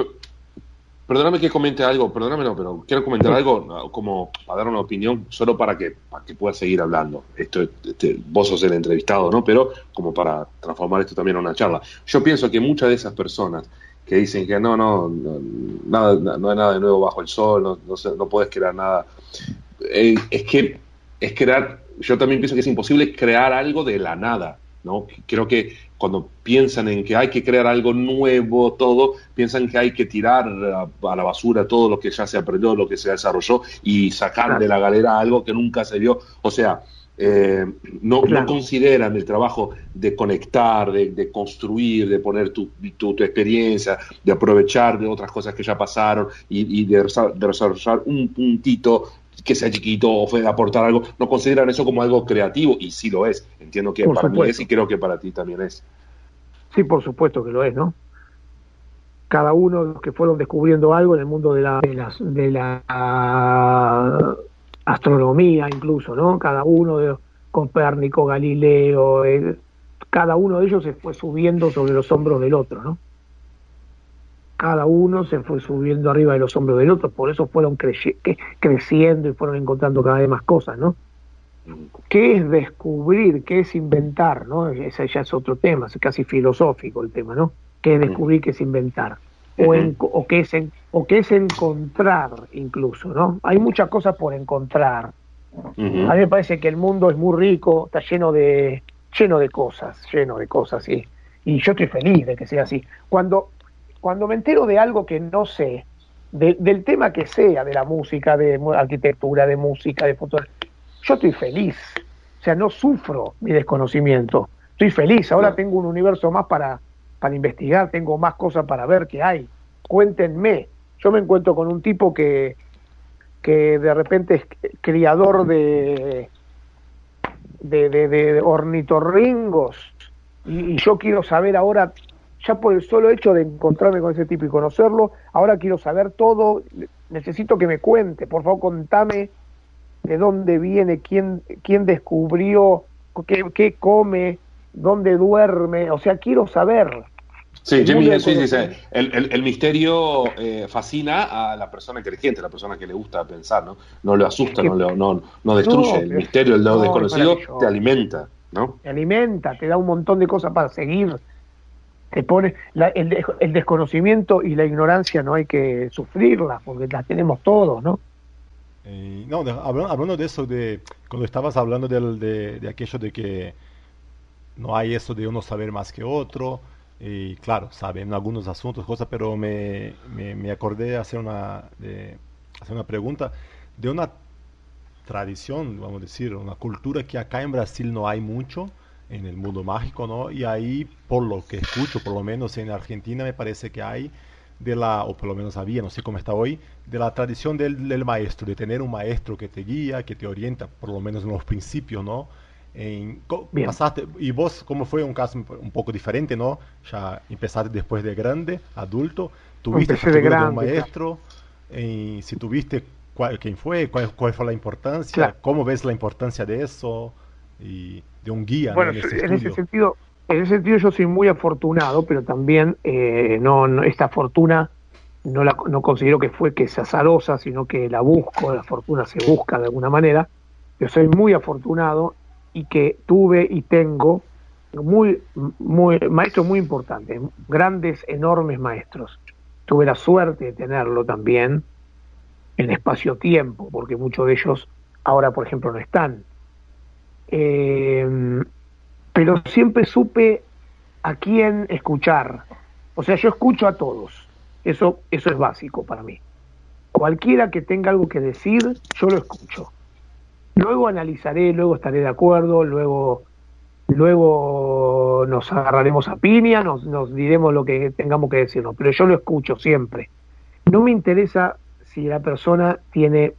perdóname que comente algo, perdóname no, pero quiero comentar algo como para dar una opinión, solo para que, para que puedas seguir hablando. Esto, este, vos sos el entrevistado, ¿no? Pero como para transformar esto también en una charla. Yo pienso que muchas de esas personas que dicen que no, no, no, nada, no hay nada de nuevo bajo el sol, no, no, no puedes crear nada. Eh, es que es crear, yo también pienso que es imposible crear algo de la nada, ¿no? Creo que cuando piensan en que hay que crear algo nuevo, todo, piensan que hay que tirar a, la basura todo lo que ya se aprendió, lo que se desarrolló y sacar de la galera algo que nunca se vio. O sea, eh, no, no, consideran el trabajo de conectar, de, construir, de poner tu, tu, experiencia, de aprovechar de otras cosas que ya pasaron y, de, de, desarrollar un puntito que sea chiquito o aportar algo, no consideran eso como algo creativo y sí lo es. Entiendo que para mí es y creo que para ti también es. Sí, por supuesto que lo es, ¿no? Cada uno de los que fueron descubriendo algo en el mundo de la, de la, astronomía incluso, ¿no? Cada uno de Copérnico, Galileo, eh, cada uno de ellos se fue subiendo sobre los hombros del otro, ¿no? Cada uno se fue subiendo arriba de los hombros del otro, por eso fueron creciendo y fueron encontrando cada vez más cosas, ¿no? ¿Qué es descubrir? ¿Qué es inventar? ¿no? Ese ya es otro tema, es casi filosófico el tema, ¿no? ¿Qué es descubrir? ¿Qué es inventar? O, o, qué es o qué es encontrar incluso, ¿no? Hay muchas cosas por encontrar. A mí me parece que el mundo es muy rico, está lleno de lleno de cosas, lleno de cosas, sí. Y yo estoy feliz de que sea así. Cuando cuando me entero de algo que no sé, del tema que sea, de la música, de arquitectura, de música, de fotografía, yo estoy feliz. O sea, no sufro mi desconocimiento. Estoy feliz. Ahora tengo un universo más para, para investigar, tengo más cosas para ver que hay. Cuéntenme. Yo me encuentro con un tipo que, que de repente es criador de, de, de, ornitorringos y, yo quiero saber ahora ya por el solo hecho de encontrarme con ese tipo y conocerlo, ahora quiero saber todo, necesito que me cuente, por favor contame de dónde viene, quién, quién descubrió, qué, qué come, dónde duerme, o sea, quiero saber. Sí, Jimmy, sí, sí, El, el, misterio eh, fascina a la persona inteligente, a la persona que le gusta pensar, ¿no? No lo asusta, no, lo, no, no destruye. el misterio, el lado desconocido, te alimenta, ¿no? Te alimenta, te da un montón de cosas para seguir te pone el, desconocimiento y la ignorancia no hay que sufrirla porque las tenemos todos, ¿no? Eh, no, hablando, de eso, de cuando estabas hablando de, de, aquello de que no hay eso de uno saber más que otro, y claro, saben algunos asuntos, cosas, pero me, me, acordé hacer una, de, hacer una pregunta de una tradición, vamos a decir, una cultura que acá en Brasil no hay mucho, en el mundo mágico, ¿no? Y ahí, por lo que escucho, por lo menos en Argentina me parece que hay de la, o por lo menos había, no sé cómo está hoy, de la tradición del, maestro, de tener un maestro que te guía, que te orienta, por lo menos en los principios, ¿no? En, pasaste, y vos, como fue un caso un poco diferente, ¿no? Ya empezaste después de grande, adulto, tuviste de un maestro, y si tuviste quién fue, cuál, cuál, fue la importancia, cómo ves la importancia de eso, y de un guía. Bueno, en, ese sentido, en ese sentido yo soy muy afortunado, pero también eh, no, esta fortuna no la no considero que fue que sea azarosa, sino que la busco, la fortuna se busca de alguna manera. Yo soy muy afortunado y que tuve y tengo muy, muy maestros muy importantes, grandes, enormes maestros. Tuve la suerte de tenerlo también en espacio-tiempo, porque muchos de ellos ahora, por ejemplo, no están. Eh, pero siempre supe a quién escuchar. O sea, yo escucho a todos. Eso, eso es básico para mí. Cualquiera que tenga algo que decir, yo lo escucho. Luego analizaré, luego estaré de acuerdo, luego, luego nos agarraremos a piña, nos, nos diremos lo que tengamos que decirnos, pero yo lo escucho siempre. No me interesa si la persona tiene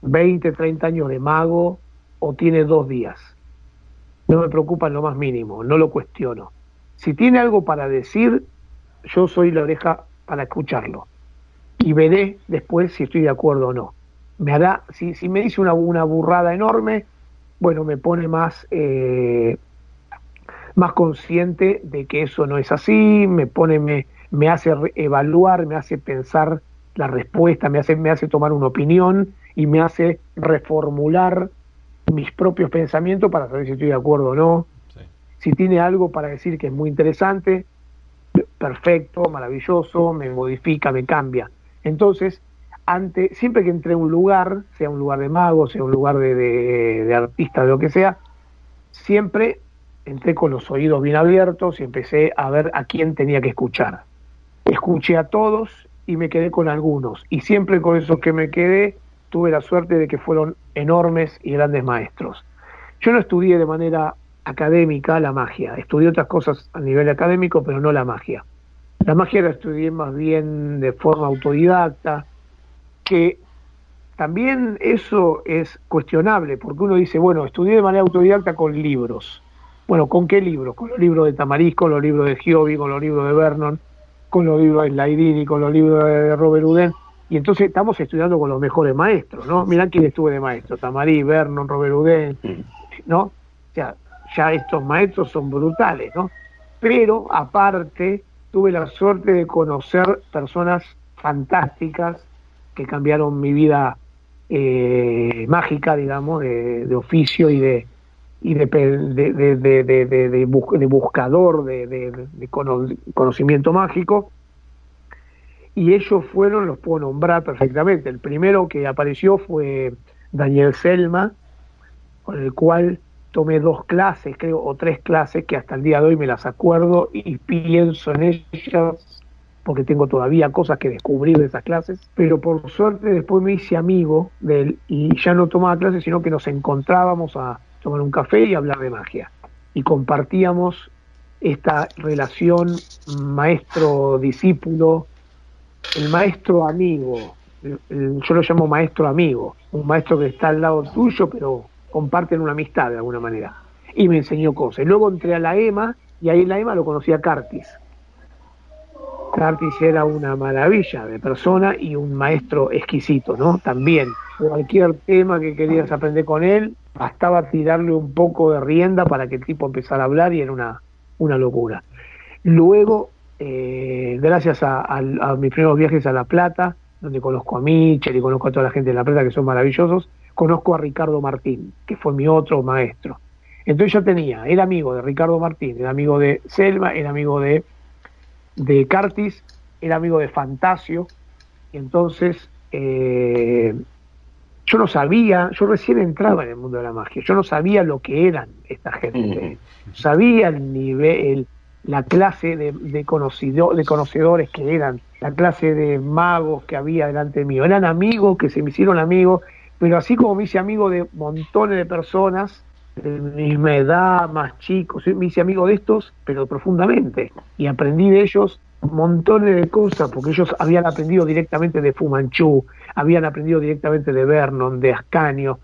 20, 30 años de mago, o tiene dos días. No me preocupa en lo más mínimo, no lo cuestiono. Si tiene algo para decir, yo soy la oreja para escucharlo. Y veré después si estoy de acuerdo o no. Me hará, si, si me dice una, burrada enorme, bueno, me pone más, eh, más consciente de que eso no es así, me pone, me, me hace evaluar, me hace pensar la respuesta, me hace, me hace tomar una opinión y me hace reformular mis propios pensamientos para saber si estoy de acuerdo o no. Si tiene algo para decir que es muy interesante, perfecto, maravilloso, me modifica, me cambia. Entonces, ante, siempre que entré a un lugar, sea un lugar de mago, sea un lugar de, de artista, de lo que sea, siempre entré con los oídos bien abiertos y empecé a ver a quién tenía que escuchar. Escuché a todos y me quedé con algunos. Y siempre con esos que me quedé tuve la suerte de que fueron enormes y grandes maestros. Yo no estudié de manera académica la magia, estudié otras cosas a nivel académico, pero no la magia. La magia la estudié más bien de forma autodidacta, que también eso es cuestionable, porque uno dice, bueno, estudié de manera autodidacta con libros. Bueno, ¿con qué libros? Con los libros de Tamariz, con los libros de Giovi, con los libros de Vernon, con los libros de Slaidini, con los libros de Robert Uden. Y entonces estamos estudiando con los mejores maestros, ¿no? Mirá quién estuve de maestro, Tamariz, Vernon, Robert Uden, ¿no? O sea, ya estos maestros son brutales, ¿no? Pero aparte tuve la suerte de conocer personas fantásticas que cambiaron mi vida eh, mágica, digamos, de, oficio y de y de, de, de, de buscador de, conocimiento mágico. Y ellos fueron, los puedo nombrar perfectamente. El primero que apareció fue Daniel Selma, con el cual tomé dos clases, creo, o tres clases, que hasta el día de hoy me las acuerdo y pienso en ellas porque tengo todavía cosas que descubrir de esas clases, pero por suerte después me hice amigo de él y ya no tomaba clases, sino que nos encontrábamos a tomar un café y hablar de magia. Y compartíamos esta relación maestro-discípulo, el maestro amigo, yo lo llamo maestro amigo, un maestro que está al lado tuyo, pero comparten una amistad de alguna manera. Y me enseñó cosas. Luego entré a la EMA y ahí en la EMA lo conocí a Cartis Curtis era una maravilla de persona y un maestro exquisito, ¿no? También, cualquier tema que querías aprender con él, bastaba tirarle un poco de rienda para que el tipo empezara a hablar y era una, una locura. Luego, eh, gracias a, mis primeros viajes a La Plata, donde conozco a Michel y conozco a toda la gente de La Plata que son maravillosos, conozco a Ricardo Martín, que fue mi otro maestro. Entonces yo tenía, era amigo de Ricardo Martín, era amigo de Selma, era amigo de de Cartis, era amigo de Fantasio, y entonces eh, yo no sabía, yo recién entraba en el mundo de la magia, yo no sabía lo que eran esta gente, sabía el nivel, la clase de, de, de conocedores que eran, la clase de magos que había delante mío, eran amigos que se me hicieron amigos, pero así como me hice amigo de montones de personas, de misma edad, más chicos, me hice amigo de estos, pero profundamente, y aprendí de ellos montones de cosas, porque ellos habían aprendido directamente de Fumanchu, habían aprendido directamente de Vernon, de Ascanio,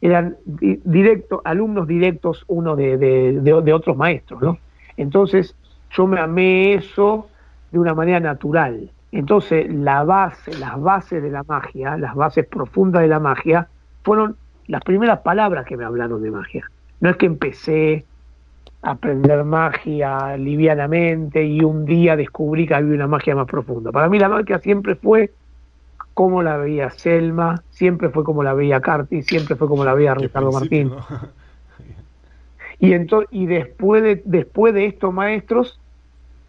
eran directo, alumnos directos uno de, de, de, otros maestros, ¿no? Entonces yo me amé eso de una manera natural. Entonces la base, las bases de la magia, las bases profundas de la magia, fueron las primeras palabras que me hablaron de magia. No es que empecé a aprender magia livianamente y un día descubrí que había una magia más profunda. Para mí la magia siempre fue como la veía Selma, siempre fue como la veía Carti, siempre fue como la veía Ricardo Martín. Y, y después, de, después de estos maestros,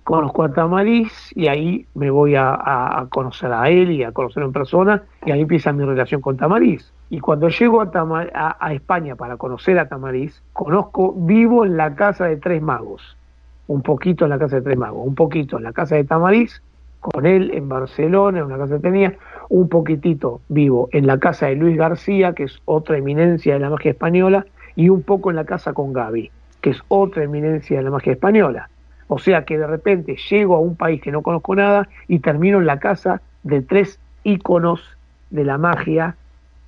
conozco a Tamariz y ahí me voy a, conocer a él y a conocerlo en persona y ahí empieza mi relación con Tamariz. Y cuando llego a, a, España para conocer a Tamariz, conozco, vivo en la casa de tres magos, un poquito en la casa de tres magos, un poquito en la casa de Tamariz, con él en Barcelona, en una casa que tenía, un poquitito vivo en la casa de Luis García, que es otra eminencia de la magia española, y un poco en la casa con Gaby, que es otra eminencia de la magia española. O sea que de repente llego a un país que no conozco nada y termino en la casa de tres íconos de la magia,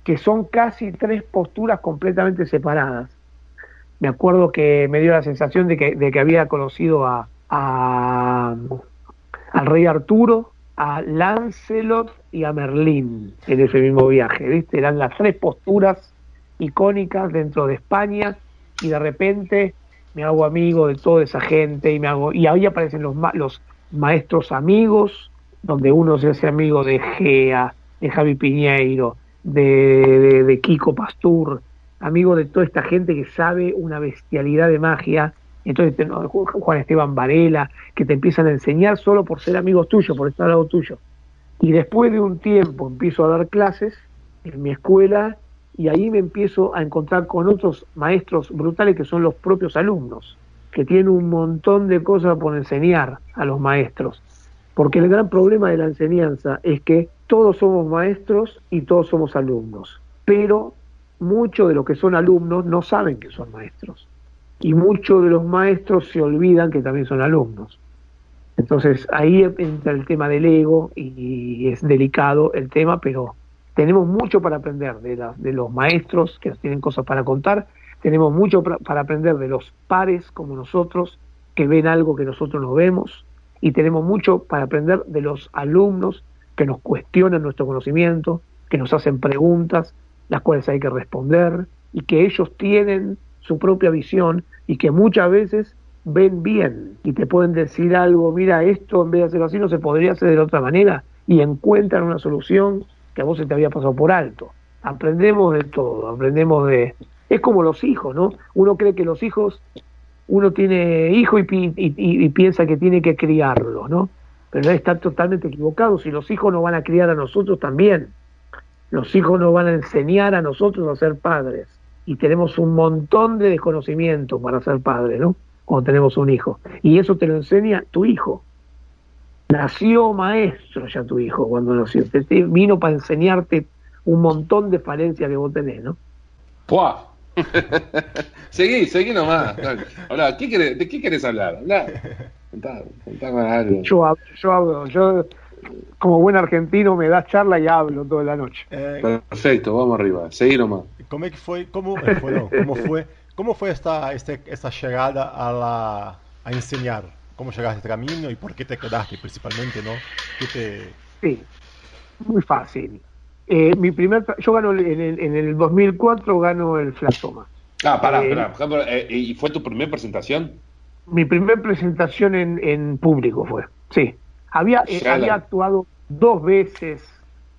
que son casi tres posturas completamente separadas. Me acuerdo que me dio la sensación de que, de que había conocido a, al rey Arturo, a Lancelot y a Merlín en ese mismo viaje, ¿viste? Eran las tres posturas icónicas dentro de España y de repente me hago amigo de toda esa gente y me hago y ahí aparecen los, los maestros amigos, donde uno se hace amigo de Gea, de Javi Piñeiro, de, de, Kiko Pastur, amigo de toda esta gente que sabe una bestialidad de magia. Entonces, Juan Esteban Varela, que te empiezan a enseñar solo por ser amigos tuyos, por estar al lado tuyo. Y después de un tiempo empiezo a dar clases en mi escuela y ahí me empiezo a encontrar con otros maestros brutales que son los propios alumnos, que tienen un montón de cosas por enseñar a los maestros. Porque el gran problema de la enseñanza es que todos somos maestros y todos somos alumnos, pero muchos de los que son alumnos no saben que son maestros. Y muchos de los maestros se olvidan que también son alumnos. Entonces ahí entra el tema del ego y es delicado el tema, pero tenemos mucho para aprender de, de los maestros que tienen cosas para contar, tenemos mucho para aprender de los pares como nosotros que ven algo que nosotros no vemos. Y tenemos mucho para aprender de los alumnos que nos cuestionan nuestro conocimiento, que nos hacen preguntas, las cuales hay que responder y que ellos tienen su propia visión y que muchas veces ven bien y te pueden decir algo, mira, esto en vez de hacerlo así no se podría hacer de otra manera y encuentran una solución que a vos se te había pasado por alto. Aprendemos de todo, aprendemos de... Es como los hijos, ¿no? Uno cree que los hijos, uno tiene hijo y, y, piensa que tiene que criarlos, ¿no? Pero está totalmente equivocado. Si los hijos nos van a criar a nosotros también, los hijos nos van a enseñar a nosotros a ser padres. Y tenemos un montón de desconocimiento para ser padre, ¿no? Cuando tenemos un hijo. Y eso te lo enseña tu hijo. Nació maestro ya tu hijo cuando nació. vino para enseñarte un montón de falencias que vos tenés, ¿no? ¡Puah! seguí, seguí nomás. Hola, ¿de qué querés hablar? Yo hablo, yo hablo, yo como buen argentino me das charla y hablo toda la noche. Eh, Perfecto, vamos arriba, seguí nomás. ¿Cómo fue, cómo, eh, cómo fue, cómo fue esta, este, esta llegada a, la, a enseñar? Cómo llegaste a este camino y por qué te quedaste principalmente, ¿no? Sí, muy fácil. Eh, mi primer, yo gano en el, en el 2004 gano el Flasoma. Ah, pará, eh, pará. Eh, ¿Y fue tu primera presentación? Mi primera presentación en, en público fue, sí. Había, había actuado dos veces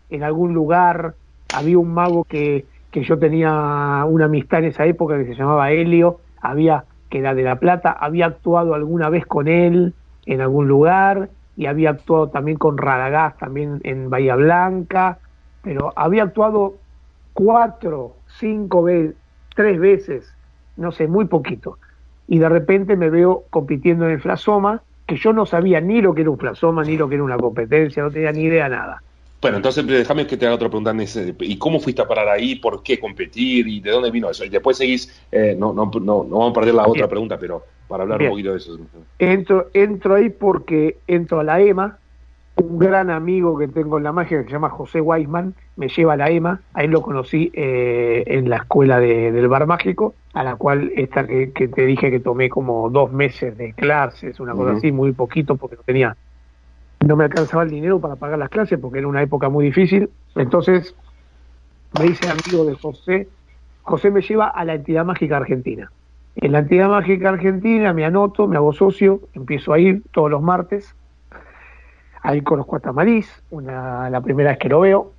en algún lugar. Había un mago que, que yo tenía una amistad en esa época que se llamaba Helio. Había que era de La Plata, había actuado alguna vez con él en algún lugar y había actuado también con Radagás, también en Bahía Blanca, pero había actuado cuatro, cinco veces, tres veces, no sé, muy poquito. Y de repente me veo compitiendo en el Flasoma, que yo no sabía ni lo que era un Flasoma, ni lo que era una competencia, no tenía ni idea nada. Bueno, entonces déjame que te haga otra pregunta. ¿Y cómo fuiste a parar ahí? ¿Por qué competir? ¿Y de dónde vino eso? Y después seguís, eh, no, no, no, no, vamos a perder la otra pregunta, pero para hablar un poquito de eso. Entro, entro ahí porque entro a la EMA, un gran amigo que tengo en la magia que se llama José Weisman, me lleva a la EMA, ahí lo conocí eh, en la escuela del bar mágico, a la cual esta que, te dije que tomé como dos meses de clases, una cosa así, muy poquito porque no tenía no me alcanzaba el dinero para pagar las clases porque era una época muy difícil. Entonces me hice amigo de José. José me lleva a la entidad mágica argentina. En la entidad mágica argentina me anoto, me hago socio, empiezo a ir todos los martes. Ahí conozco a Tamariz, una, la primera vez que lo veo.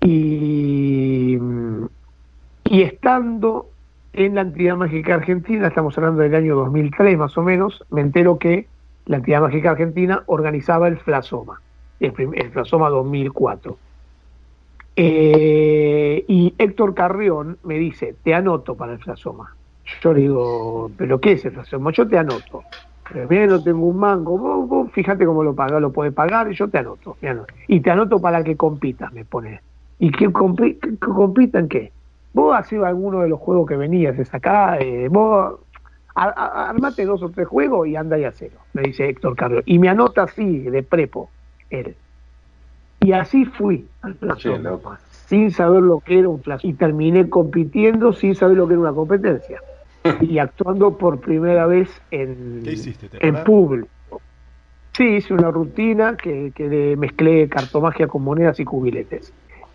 Y, y estando en la entidad mágica argentina, estamos hablando del año 2003 más o menos, me entero que la entidad mágica argentina organizaba el Flasoma, el, el Flasoma 2004. Eh, y Héctor Carrión me dice, te anoto para el Flasoma. Yo le digo, ¿pero qué es el Flasoma? Yo te anoto. Pero no tengo un mango, vos, fíjate cómo lo paga, lo puedes pagar y yo te anoto, Y te anoto para que compitas, me pone. ¿Y que, compitan qué? Vos sido alguno de los juegos que venías, es acá, eh, vos armate dos o tres juegos y anda y cero, me dice Héctor Carlos. Y me anota así, de prepo, él. Y así fui al plasoma, sin saber lo que era un plasoma. Y terminé compitiendo sin saber lo que era una competencia. y actuando por primera vez en, en público. Sí, hice una rutina que, que mezclé cartomagia con monedas y cubiletes.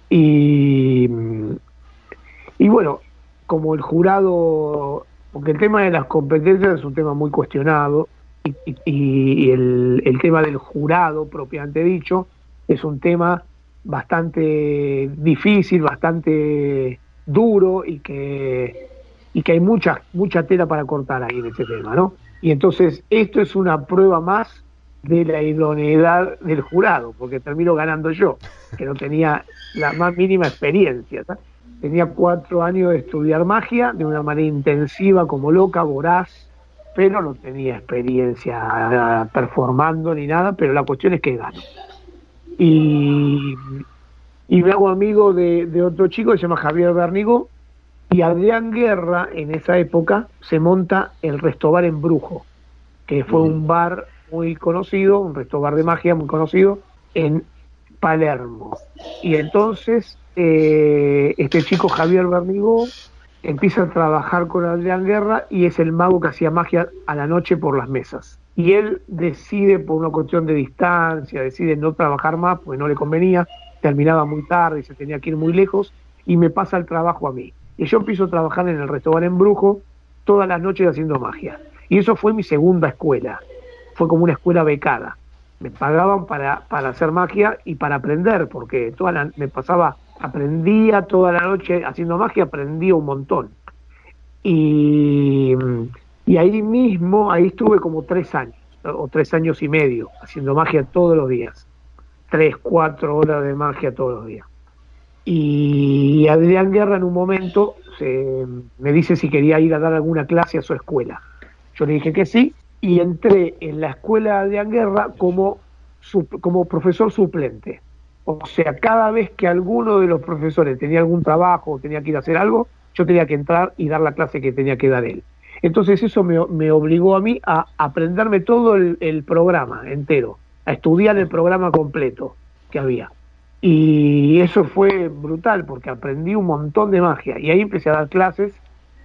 Y, y bueno, como el jurado porque el tema de las competencias es un tema muy cuestionado y, el, tema del jurado, propiamente dicho, es un tema bastante difícil, bastante duro y que, y que hay mucha, mucha tela para cortar ahí en ese tema, ¿no? Y entonces esto es una prueba más de la idoneidad del jurado, porque termino ganando yo, que no tenía la más mínima experiencia. Tenía cuatro años de estudiar magia de una manera intensiva, como loca, voraz, pero no tenía experiencia performando ni nada, pero la cuestión es que gano. Y, y me hago amigo de, de otro chico que se llama Javier Bernigo, y Adrián Guerra, en esa época, se monta el Restobar en Brujo, que fue un bar muy conocido, un restobar de magia muy conocido, en Palermo. Y entonces eh, este chico Javier Bernigo empieza a trabajar con Adrián Guerra y es el mago que hacía magia a la noche por las mesas. Y él decide, por una cuestión de distancia, decide no trabajar más, porque no le convenía, terminaba muy tarde y se tenía que ir muy lejos, y me pasa el trabajo a mí. Y yo empiezo a trabajar en el restaurante en Brujo todas las noches haciendo magia. Y eso fue mi segunda escuela. Fue como una escuela becada. Me pagaban para, para hacer magia y para aprender, porque toda me pasaba, aprendía toda la noche haciendo magia, aprendía un montón. Y, y ahí mismo, ahí estuve como tres años, o tres años y medio, haciendo magia todos los días. Tres, cuatro horas de magia todos los días. Y Adrián Guerra en un momento se, me dice si quería ir a dar alguna clase a su escuela. Yo le dije que sí y entré en la escuela de Adrián Guerra como, como profesor suplente. O sea, cada vez que alguno de los profesores tenía algún trabajo o tenía que ir a hacer algo, yo tenía que entrar y dar la clase que tenía que dar él. Entonces eso me, me obligó a mí a aprenderme todo el, programa entero, a estudiar el programa completo que había. Y eso fue brutal porque aprendí un montón de magia y ahí empecé a dar clases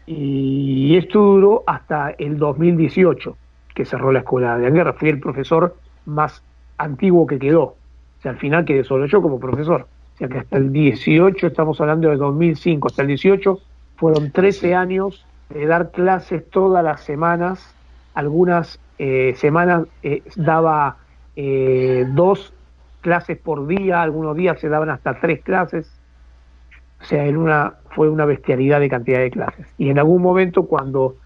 y esto duró hasta el 2018 que cerró la escuela de guerra. Fui el profesor más antiguo que quedó. Al final quedé solo yo como profesor. O sea que hasta el 18, estamos hablando de 2005, hasta el 18 fueron 13 años de dar clases todas las semanas. Algunas eh, semanas eh, daba eh, dos clases por día, algunos días se daban hasta tres clases. O sea, en una, fue una bestialidad de cantidad de clases. Y en algún momento cuando,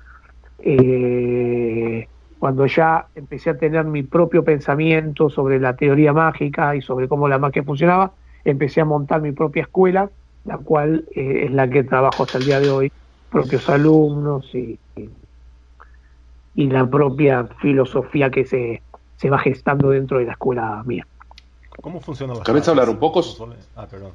cuando ya empecé a tener mi propio pensamiento sobre la teoría mágica y sobre cómo la magia funcionaba, empecé a montar mi propia escuela, la cual eh, es la que trabajo hasta el día de hoy, propios alumnos y, y la propia filosofía que se, se va gestando dentro de la escuela mía. ¿Cómo funciona la ¿Querés hablar un poco? Ah, perdón.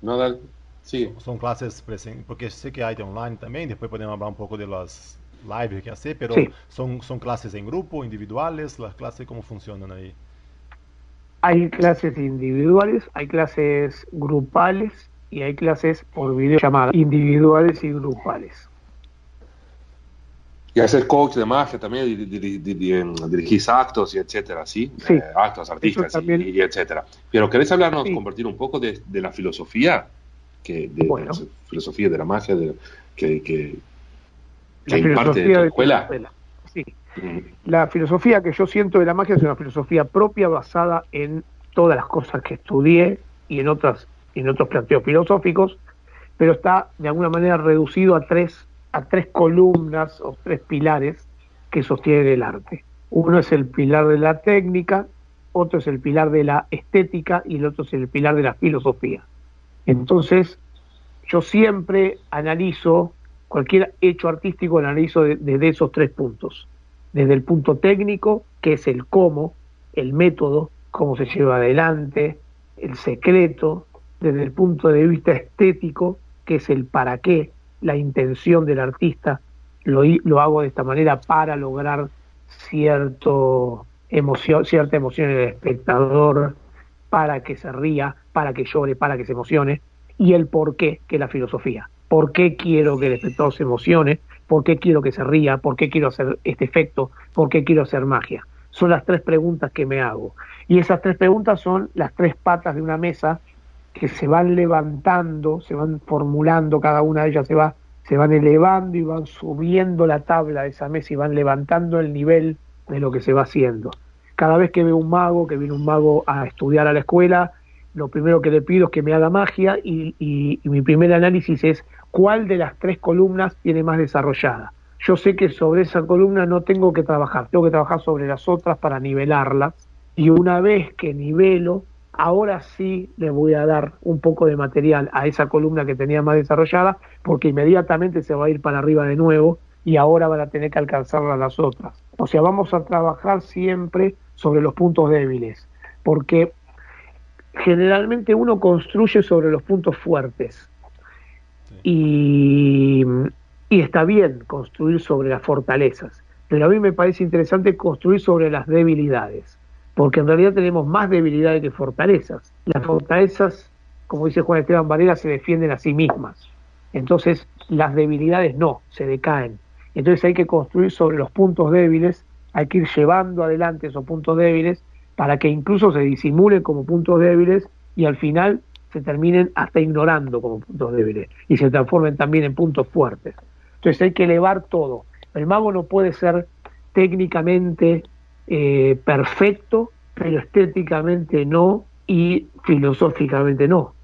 No, dale. Sí. Son clases presentes, porque sé que hay de online también, después podemos hablar un poco de las lives que hace, pero son, son clases en grupo, individuales, las clases, ¿cómo funcionan ahí? Hay clases individuales, hay clases grupales y hay clases por videollamada, individuales y grupales. Y hacer coach de magia también, dirigís actos y etcétera, ¿sí? sí eh, actos artistas y, etcétera. Pero ¿querés hablarnos, compartir un poco de, la filosofía? Que, de la filosofía de la magia de, que, que, que imparte de escuela. Sí. La filosofía que yo siento de la magia es una filosofía propia basada en todas las cosas que estudié y en otras en otros planteos filosóficos, pero está de alguna manera reducido a tres a tres columnas o tres pilares que sostienen el arte. Uno es el pilar de la técnica, otro es el pilar de la estética y el otro es el pilar de la filosofía. Entonces, yo siempre analizo, cualquier hecho artístico analizo desde esos tres puntos. Desde el punto técnico, que es el cómo, el método, cómo se lleva adelante, el secreto, desde el punto de vista estético, que es el para qué, la intención del artista, lo, lo hago de esta manera para lograr cierto emoción, cierta emoción en el espectador, para que se ría, para que llore, para que se emocione, y el por qué, que es la filosofía. ¿Por qué quiero que el espectador se emocione? ¿Por qué quiero que se ría? ¿Por qué quiero hacer este efecto? ¿Por qué quiero hacer magia? Son las tres preguntas que me hago. Y esas tres preguntas son las tres patas de una mesa que se van levantando, se van formulando, cada una de ellas se va, se van elevando y van subiendo la tabla de esa mesa y van levantando el nivel de lo que se va haciendo. Cada vez que veo un mago, que viene un mago a estudiar a la escuela, lo primero que le pido es que me haga magia y, y mi primer análisis es cuál de las tres columnas tiene más desarrollada. Yo sé que sobre esa columna no tengo que trabajar, tengo que trabajar sobre las otras para nivelarlas y una vez que nivelo, ahora sí le voy a dar un poco de material a esa columna que tenía más desarrollada, porque inmediatamente se va a ir para arriba de nuevo y ahora van a tener que alcanzar a las otras. O sea, vamos a trabajar siempre sobre los puntos débiles, porque generalmente uno construye sobre los puntos fuertes. Y, está bien construir sobre las fortalezas, pero a mí me parece interesante construir sobre las debilidades porque en realidad tenemos más debilidades que fortalezas. Las fortalezas, como dice Juan Esteban Varela, se defienden a sí mismas. Entonces, las debilidades no, se decaen. Entonces hay que construir sobre los puntos débiles, hay que ir llevando adelante esos puntos débiles para que incluso se disimulen como puntos débiles y al final se terminen hasta ignorando como puntos débiles y se transformen también en puntos fuertes. Entonces hay que elevar todo. El mago no puede ser técnicamente eh, perfecto, pero estéticamente no y filosóficamente no.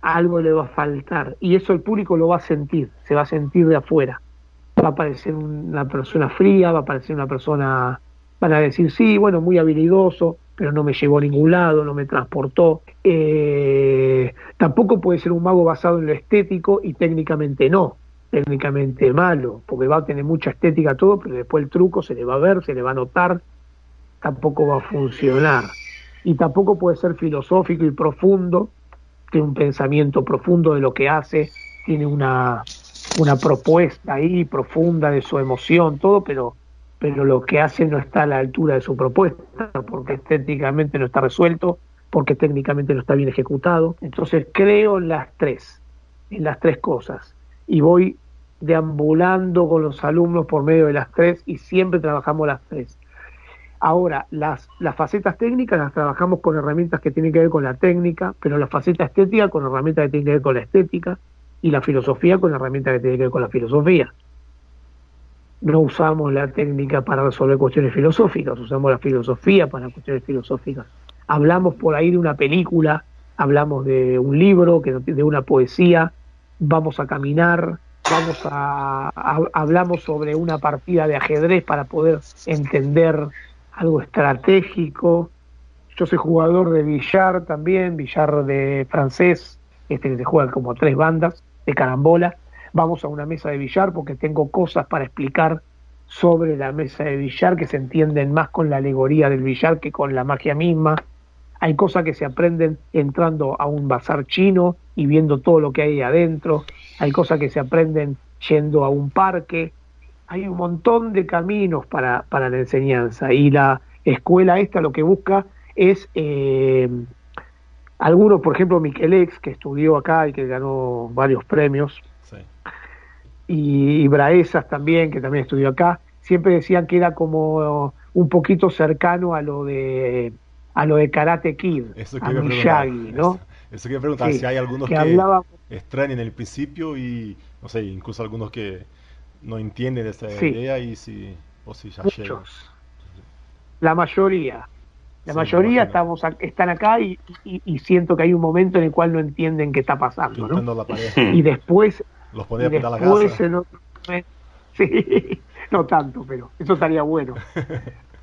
Algo le va a faltar y eso el público lo va a sentir, se va a sentir de afuera. Va a parecer una persona fría, va a parecer una persona, van a decir, sí, bueno, muy habilidoso, pero no me llevó a ningún lado, no me transportó. Eh, tampoco puede ser un mago basado en lo estético y técnicamente no, técnicamente malo, porque va a tener mucha estética todo, pero después el truco se le va a ver, se le va a notar, tampoco va a funcionar. Y tampoco puede ser filosófico y profundo, tiene un pensamiento profundo de lo que hace, tiene una, una propuesta ahí profunda de su emoción, todo, pero, pero lo que hace no está a la altura de su propuesta, porque estéticamente no está resuelto, porque técnicamente no está bien ejecutado. Entonces creo en las tres, en las tres cosas. Y voy deambulando con los alumnos por medio de las tres y siempre trabajamos las tres. Ahora, las, las facetas técnicas las trabajamos con herramientas que tienen que ver con la técnica, pero la faceta estética con herramientas que tienen que ver con la estética y la filosofía con herramientas que tienen que ver con la filosofía. No usamos la técnica para resolver cuestiones filosóficas, usamos la filosofía para cuestiones filosóficas. Hablamos por ahí de una película, hablamos de un libro, de una poesía, vamos a caminar, vamos a, hablamos sobre una partida de ajedrez para poder entender algo estratégico. Yo soy jugador de billar también, billar de francés, este que se juega como tres bandas de carambola. Vamos a una mesa de billar porque tengo cosas para explicar sobre la mesa de billar que se entienden más con la alegoría del billar que con la magia misma. Hay cosas que se aprenden entrando a un bazar chino y viendo todo lo que hay adentro. Hay cosas que se aprenden yendo a un parque hay un montón de caminos para, para la enseñanza y la escuela esta lo que busca es eh, algunos, por ejemplo, Miquelex, que estudió acá y que ganó varios premios, y, Braesas también, que también estudió acá, siempre decían que era como un poquito cercano a lo de a lo de Karate Kid, a Miyagi, ¿no? Eso, quería preguntar, si hay algunos que, que extrañan el principio y, no sé, incluso algunos que no entienden esa idea y si, o si ya Muchos. La mayoría. La mayoría estamos están acá y, y, siento que hay un momento en el cual no entienden qué está pasando. ¿no? Y después, los ponía a la casa. sí, no tanto, pero eso estaría bueno.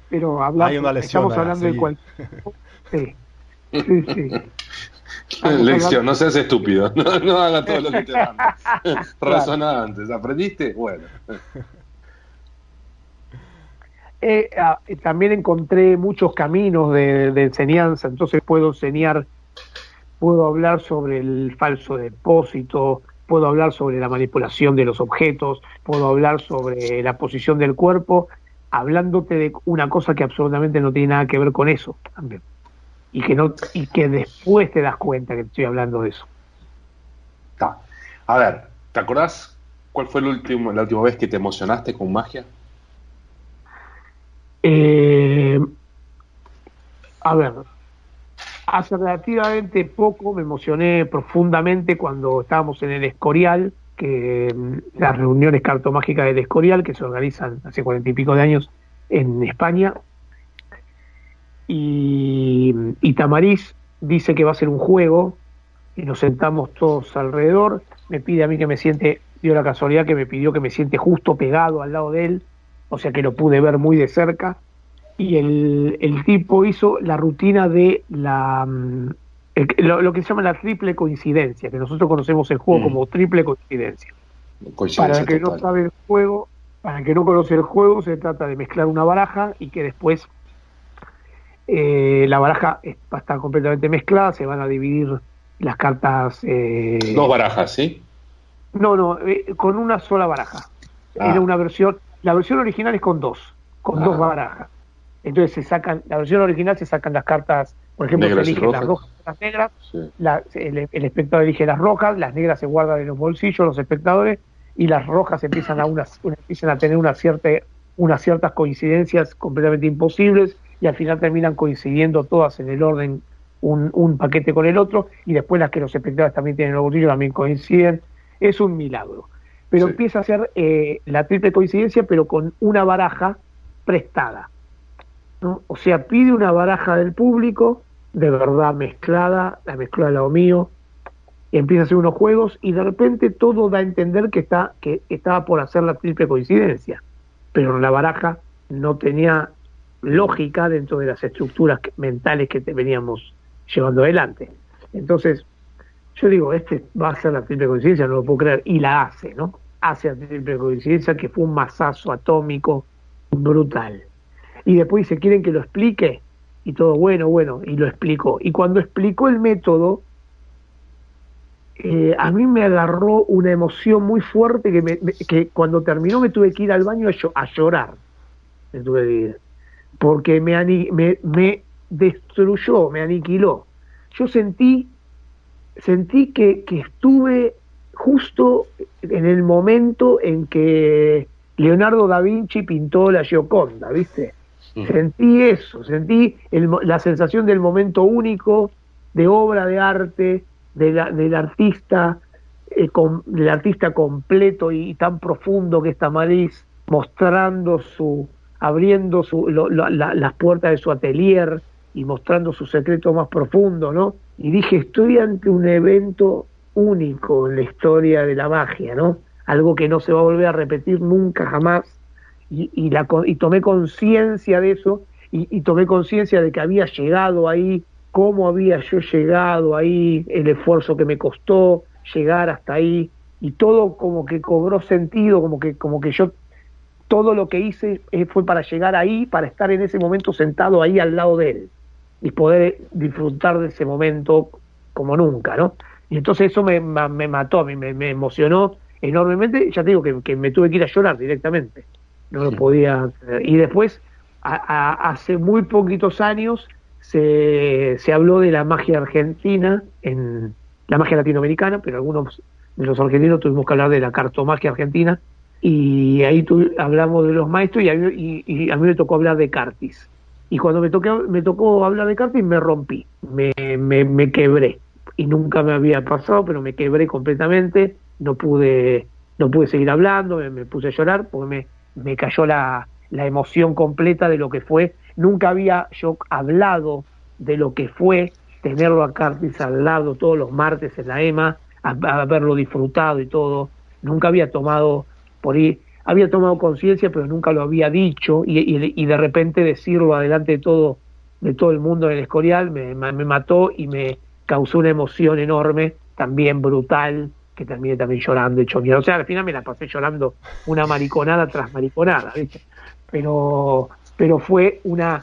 Pero hablamos, estamos hablando de cual... Sí, sí, sí. Lección, no seas estúpido, no, no hagas todo lo que te manda. Razona antes, ¿aprendiste? Bueno. Eh, ah, también encontré muchos caminos de, enseñanza, entonces puedo enseñar, puedo hablar sobre el falso depósito, puedo hablar sobre la manipulación de los objetos, puedo hablar sobre la posición del cuerpo, hablándote de una cosa que absolutamente no tiene nada que ver con eso también y que no y que después te das cuenta que estoy hablando de eso. A ver, ¿te acordás cuál fue el último, la última vez que te emocionaste con magia? Eh, a ver, hace relativamente poco me emocioné profundamente cuando estábamos en el Escorial, que mm, las reuniones cartomágicas del Escorial, que se organizan hace cuarenta y pico de años en España. Y, y Tamariz dice que va a ser un juego y nos sentamos todos alrededor. Me pide a mí que me siente, dio la casualidad que me pidió que me siente justo pegado al lado de él, o sea que lo pude ver muy de cerca. Y el, el tipo hizo la rutina de la mm, lo, que se llama la triple coincidencia, que nosotros conocemos el juego mm. como triple coincidencia. para el que no sabe el juego, para el que no conoce el juego, se trata de mezclar una baraja y que después eh, la baraja va a estar completamente mezclada, se van a dividir las cartas. Eh, Dos barajas, ¿sí? No, no, eh, con una sola baraja. Ah. Era una versión, la versión original es con dos, con dos ah. barajas. Entonces se sacan, la versión original se sacan las cartas, por ejemplo, se eligen las rojas y las negras, el, espectador elige las rojas, las negras se guardan en los bolsillos los espectadores y las rojas empiezan a unas, empiezan a tener una cierta, unas ciertas coincidencias completamente imposibles y al final terminan coincidiendo todas en el orden un, un paquete con el otro y después las que los espectadores también tienen en los bolsillos también coinciden. Es un milagro. Pero empieza a ser eh, la triple coincidencia, pero con una baraja prestada. O sea, pide una baraja del público, de verdad mezclada, la mezcla al lado mío, y empieza a hacer unos juegos y de repente todo da a entender que, está, que estaba por hacer la triple coincidencia, pero la baraja no tenía lógica dentro de las estructuras mentales que veníamos llevando adelante. Entonces, yo digo, este va a ser la triple coincidencia, no lo puedo creer, y la hace, ¿no? Hace la triple coincidencia que fue un masazo atómico brutal. Y después dice, ¿quieren que lo explique? Y todo, bueno, bueno, y lo explicó. Y cuando explicó el método, eh, a mí me agarró una emoción muy fuerte que, que cuando terminó me tuve que ir al baño a, llorar. Me tuve que ir. Porque me, me, me destruyó, me aniquiló. Yo sentí, sentí que, que estuve justo en el momento en que Leonardo da Vinci pintó la Gioconda, ¿viste? Sentí eso, sentí la sensación del momento único, de obra de arte, de del artista, eh, del artista completo y, tan profundo que está Marís, mostrando su, abriendo su, las puertas de su atelier y mostrando su secreto más profundo, ¿no? Y dije, estoy ante un evento único en la historia de la magia, ¿no? Algo que no se va a volver a repetir nunca jamás y, la, y tomé conciencia de eso y, tomé conciencia de que había llegado ahí, cómo había yo llegado ahí, el esfuerzo que me costó llegar hasta ahí y todo como que cobró sentido, como que, como que yo todo lo que hice eh, fue para llegar ahí, para estar en ese momento sentado ahí al lado de él y poder disfrutar de ese momento como nunca, ¿no? Y entonces eso me, mató, me, me emocionó enormemente, ya te digo que me tuve que ir a llorar directamente no lo podía. Y después, hace muy poquitos años, se, se habló de la magia argentina, en la magia latinoamericana, pero algunos de los argentinos tuvimos que hablar de la cartomagia argentina, y ahí hablamos de los maestros y a, mí, y, a mí me tocó hablar de Cartis. Y cuando me, toqué, me tocó hablar de Cartis me rompí, me, me, me quebré. Y nunca me había pasado, pero me quebré completamente, no pude, no pude seguir hablando, me, me puse a llorar porque me, me cayó la, emoción completa de lo que fue. Nunca había yo hablado de lo que fue tenerlo a Curtis al lado todos los martes en la EMA, haberlo disfrutado y todo. Nunca había tomado por ahí, había tomado conciencia, pero nunca lo había dicho y, de repente decirlo adelante de todo, de todo el mundo en el Escorial me mató y me causó una emoción enorme, también brutal, que terminé también llorando, hecho miedo. O sea, al final me la pasé llorando una mariconada tras mariconada, ¿viste? Pero, pero fue una,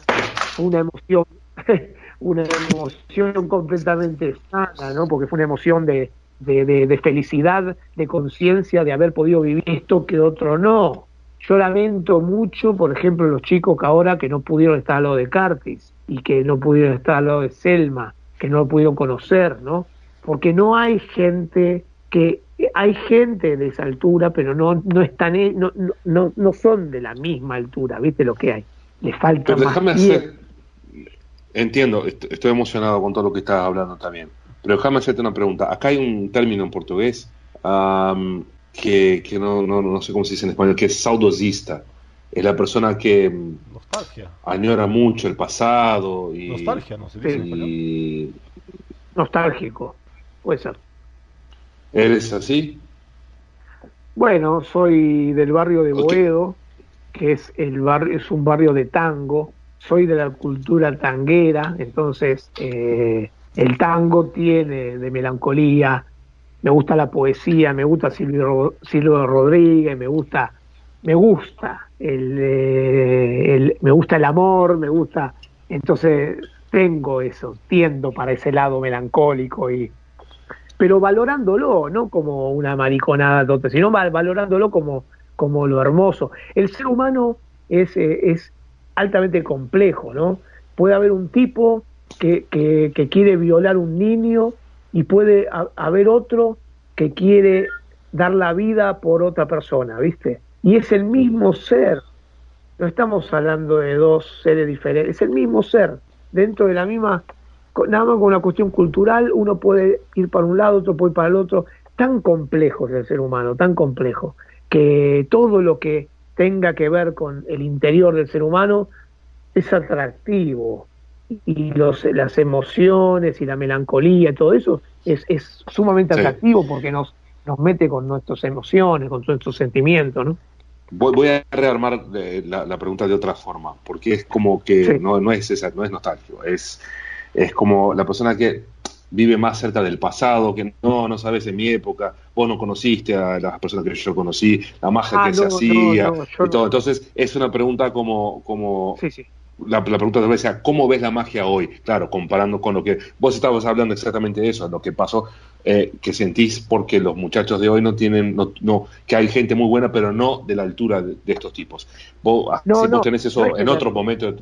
una emoción, una emoción completamente sana, ¿no? Porque fue una emoción de, de, de, felicidad, de conciencia de haber podido vivir esto que otro no. Yo lamento mucho, por ejemplo, los chicos que ahora que no pudieron estar a lo de Curtis y que no pudieron estar a lo de Selma, que no lo pudieron conocer, ¿no? Porque no hay gente que hay gente de esa altura, pero no, no están, e, no, no, no son de la misma altura, ¿viste lo que hay? Le falta pero déjame hacer, entiendo, estoy emocionado con todo lo que estás hablando también, pero déjame hacerte una pregunta. Acá hay un término en portugués que, que no, no, no, sé cómo se dice en español, que es saudosista. Es la persona que Nostalgia. añora mucho el pasado. Y, Nostalgia, no se dice Nostálgico, puede ser. ¿Eres así? Bueno, soy del barrio de Boedo, que es el barrio, es un barrio de tango. Soy de la cultura tanguera, entonces eh, el tango tiene de melancolía, me gusta la poesía, me gusta Silvio, Silvio Rodríguez, me gusta, me gusta el, eh, el, me gusta el amor, me gusta, entonces tengo eso, tiendo para ese lado melancólico y pero valorándolo, no como una mariconada sino valorándolo como, como lo hermoso. El ser humano es, eh, es altamente complejo, ¿no? Puede haber un tipo que, que, que quiere violar un niño y puede haber otro que quiere dar la vida por otra persona, ¿viste? Y es el mismo ser. No estamos hablando de dos seres diferentes, es el mismo ser, dentro de la misma, nada más con una cuestión cultural, uno puede ir para un lado, otro puede ir para el otro. Tan complejo es el ser humano, tan complejo, que todo lo que tenga que ver con el interior del ser humano es atractivo y los, las emociones y la melancolía, todo eso es, es sumamente atractivo porque nos, nos mete con nuestras emociones, con nuestros sentimientos, ¿no? Voy, a rearmar eh, la, pregunta de otra forma, porque es como que no, no es esa, no es nostálgico, es, es como la persona que vive más cerca del pasado, que no, no sabes en mi época, vos no conociste a las personas que yo conocí, la magia ah, que se hacía y todo. Entonces es una pregunta como, como sí, sí la, pregunta de sea, ¿cómo ves la magia hoy? Claro, comparando con lo que vos estabas hablando exactamente de eso, lo que pasó, eh, que sentís porque los muchachos de hoy no tienen, no, no, que hay gente muy buena, pero no de la altura de, estos tipos. Vos, ah, si vos tenés eso en otro momento.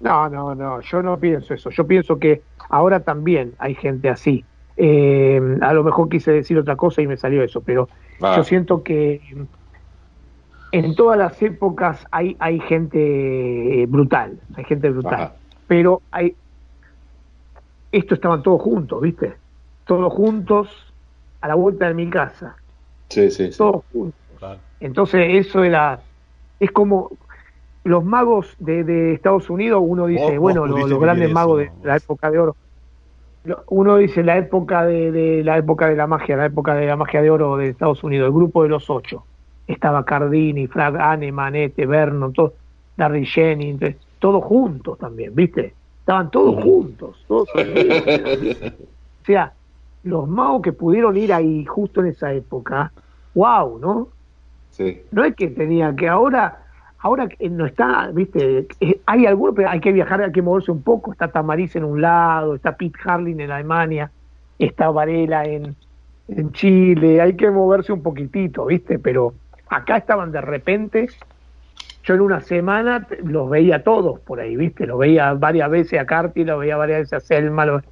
No, no, no, yo no pienso eso. Yo pienso que ahora también hay gente así. Eh, a lo mejor quise decir otra cosa y me salió eso, pero ah. yo siento que en todas las épocas hay, hay gente brutal, hay gente brutal. Pero hay. Esto estaban todos juntos, ¿viste? Todos juntos a la vuelta de mi casa. Sí, sí. Todos juntos. Entonces, eso era. Es como. Los magos de, Estados Unidos, uno dice, bueno, los, grandes magos de la época de oro. Uno dice la época de, de la época de la magia, la época de la magia de oro de Estados Unidos, el grupo de los ocho estaba Cardini, Frank Anne, Manete, Vernon, todo, Larry Jennings, todos juntos también, ¿viste? Estaban todos juntos, todos O sea, los magos que pudieron ir ahí justo en esa época, wow, ¿no? Sí. No es que tenía que ahora, ahora no está, ¿viste? Eh, hay algunos, pero hay que viajar, hay que moverse un poco. Está Tamariz en un lado, está Pete Harling en Alemania, está Varela en, en Chile, hay que moverse un poquitito, ¿viste? Pero acá estaban de repente, yo en una semana los veía todos por ahí, ¿viste? Los veía varias veces a Carti, los veía varias veces a Selma,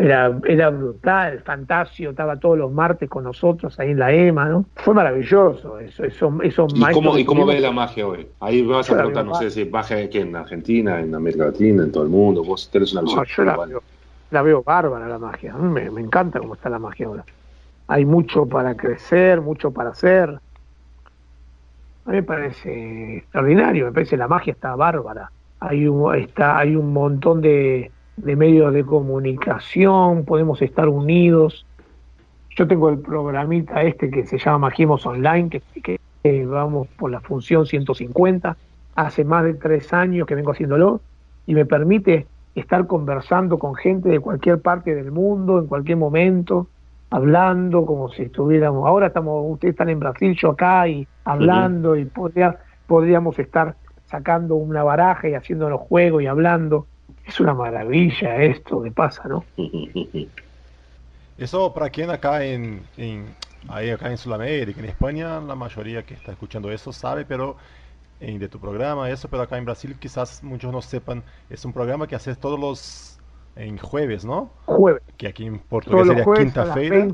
era, era brutal, Fantasio estaba todos los martes con nosotros ahí en la EMA, ¿no? Fue maravilloso eso, eso, eso ¿Y cómo, ¿Y cómo ves la magia hoy? Ahí me vas a preguntar, no sé si magia aquí en Argentina, en América Latina, en todo el mundo, vos tenés una visión. yo la veo, la veo, bárbara la magia, a mí me, me encanta cómo está la magia ahora. Hay mucho para crecer, mucho para hacer a mí me parece extraordinario, me parece la magia está bárbara. Hay un, está, hay un montón de, medios de comunicación, podemos estar unidos. Yo tengo el programita este que se llama Magimos Online, que, que vamos por la función 150. Hace más de tres años que vengo haciéndolo y me permite estar conversando con gente de cualquier parte del mundo, en cualquier momento, hablando como si estuviéramos, ahora estamos, ustedes están en Brasil, yo acá y hablando y podría, podríamos estar sacando una baraja y haciendo los juegos y hablando. Es una maravilla esto que pasa, ¿no? Eso para quien acá en, en, ahí acá en Sudamérica, en España, la mayoría que está escuchando eso sabe, pero en, de tu programa, eso, pero acá en Brasil quizás muchos no sepan, es un programa que haces todos los en jueves, ¿no? Jueves. Que aquí en portugués sería quinta-feira.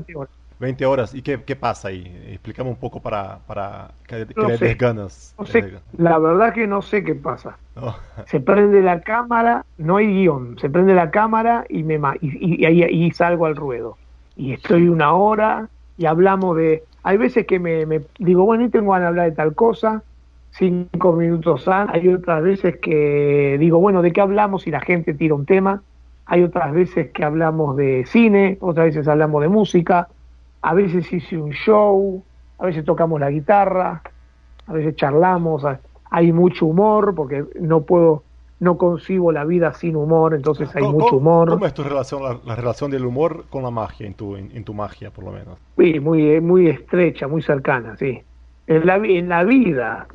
20 horas. ¿Y qué, qué, pasa ahí? Explícame un poco para, para que, que le des ganas. No sé, la verdad que no sé qué pasa. Se prende la cámara, no hay guion, se prende la cámara y, me, y, y, y, salgo al ruedo. Y estoy una hora y hablamos de hay veces que me, me digo, bueno, y tengo ganas de hablar de tal cosa, cinco minutos antes, hay otras veces que digo, bueno, ¿de qué hablamos? Y la gente tira un tema, hay otras veces que hablamos de cine, otras veces hablamos de música, a veces hice un show, a veces tocamos la guitarra, a veces charlamos, hay mucho humor, porque no puedo, no concibo la vida sin humor, entonces hay mucho humor. ¿Cómo es tu relación, la, relación del humor con la magia, en tu, en, tu magia por lo menos? Sí, muy, muy estrecha, muy cercana, sí. En la, en la vida,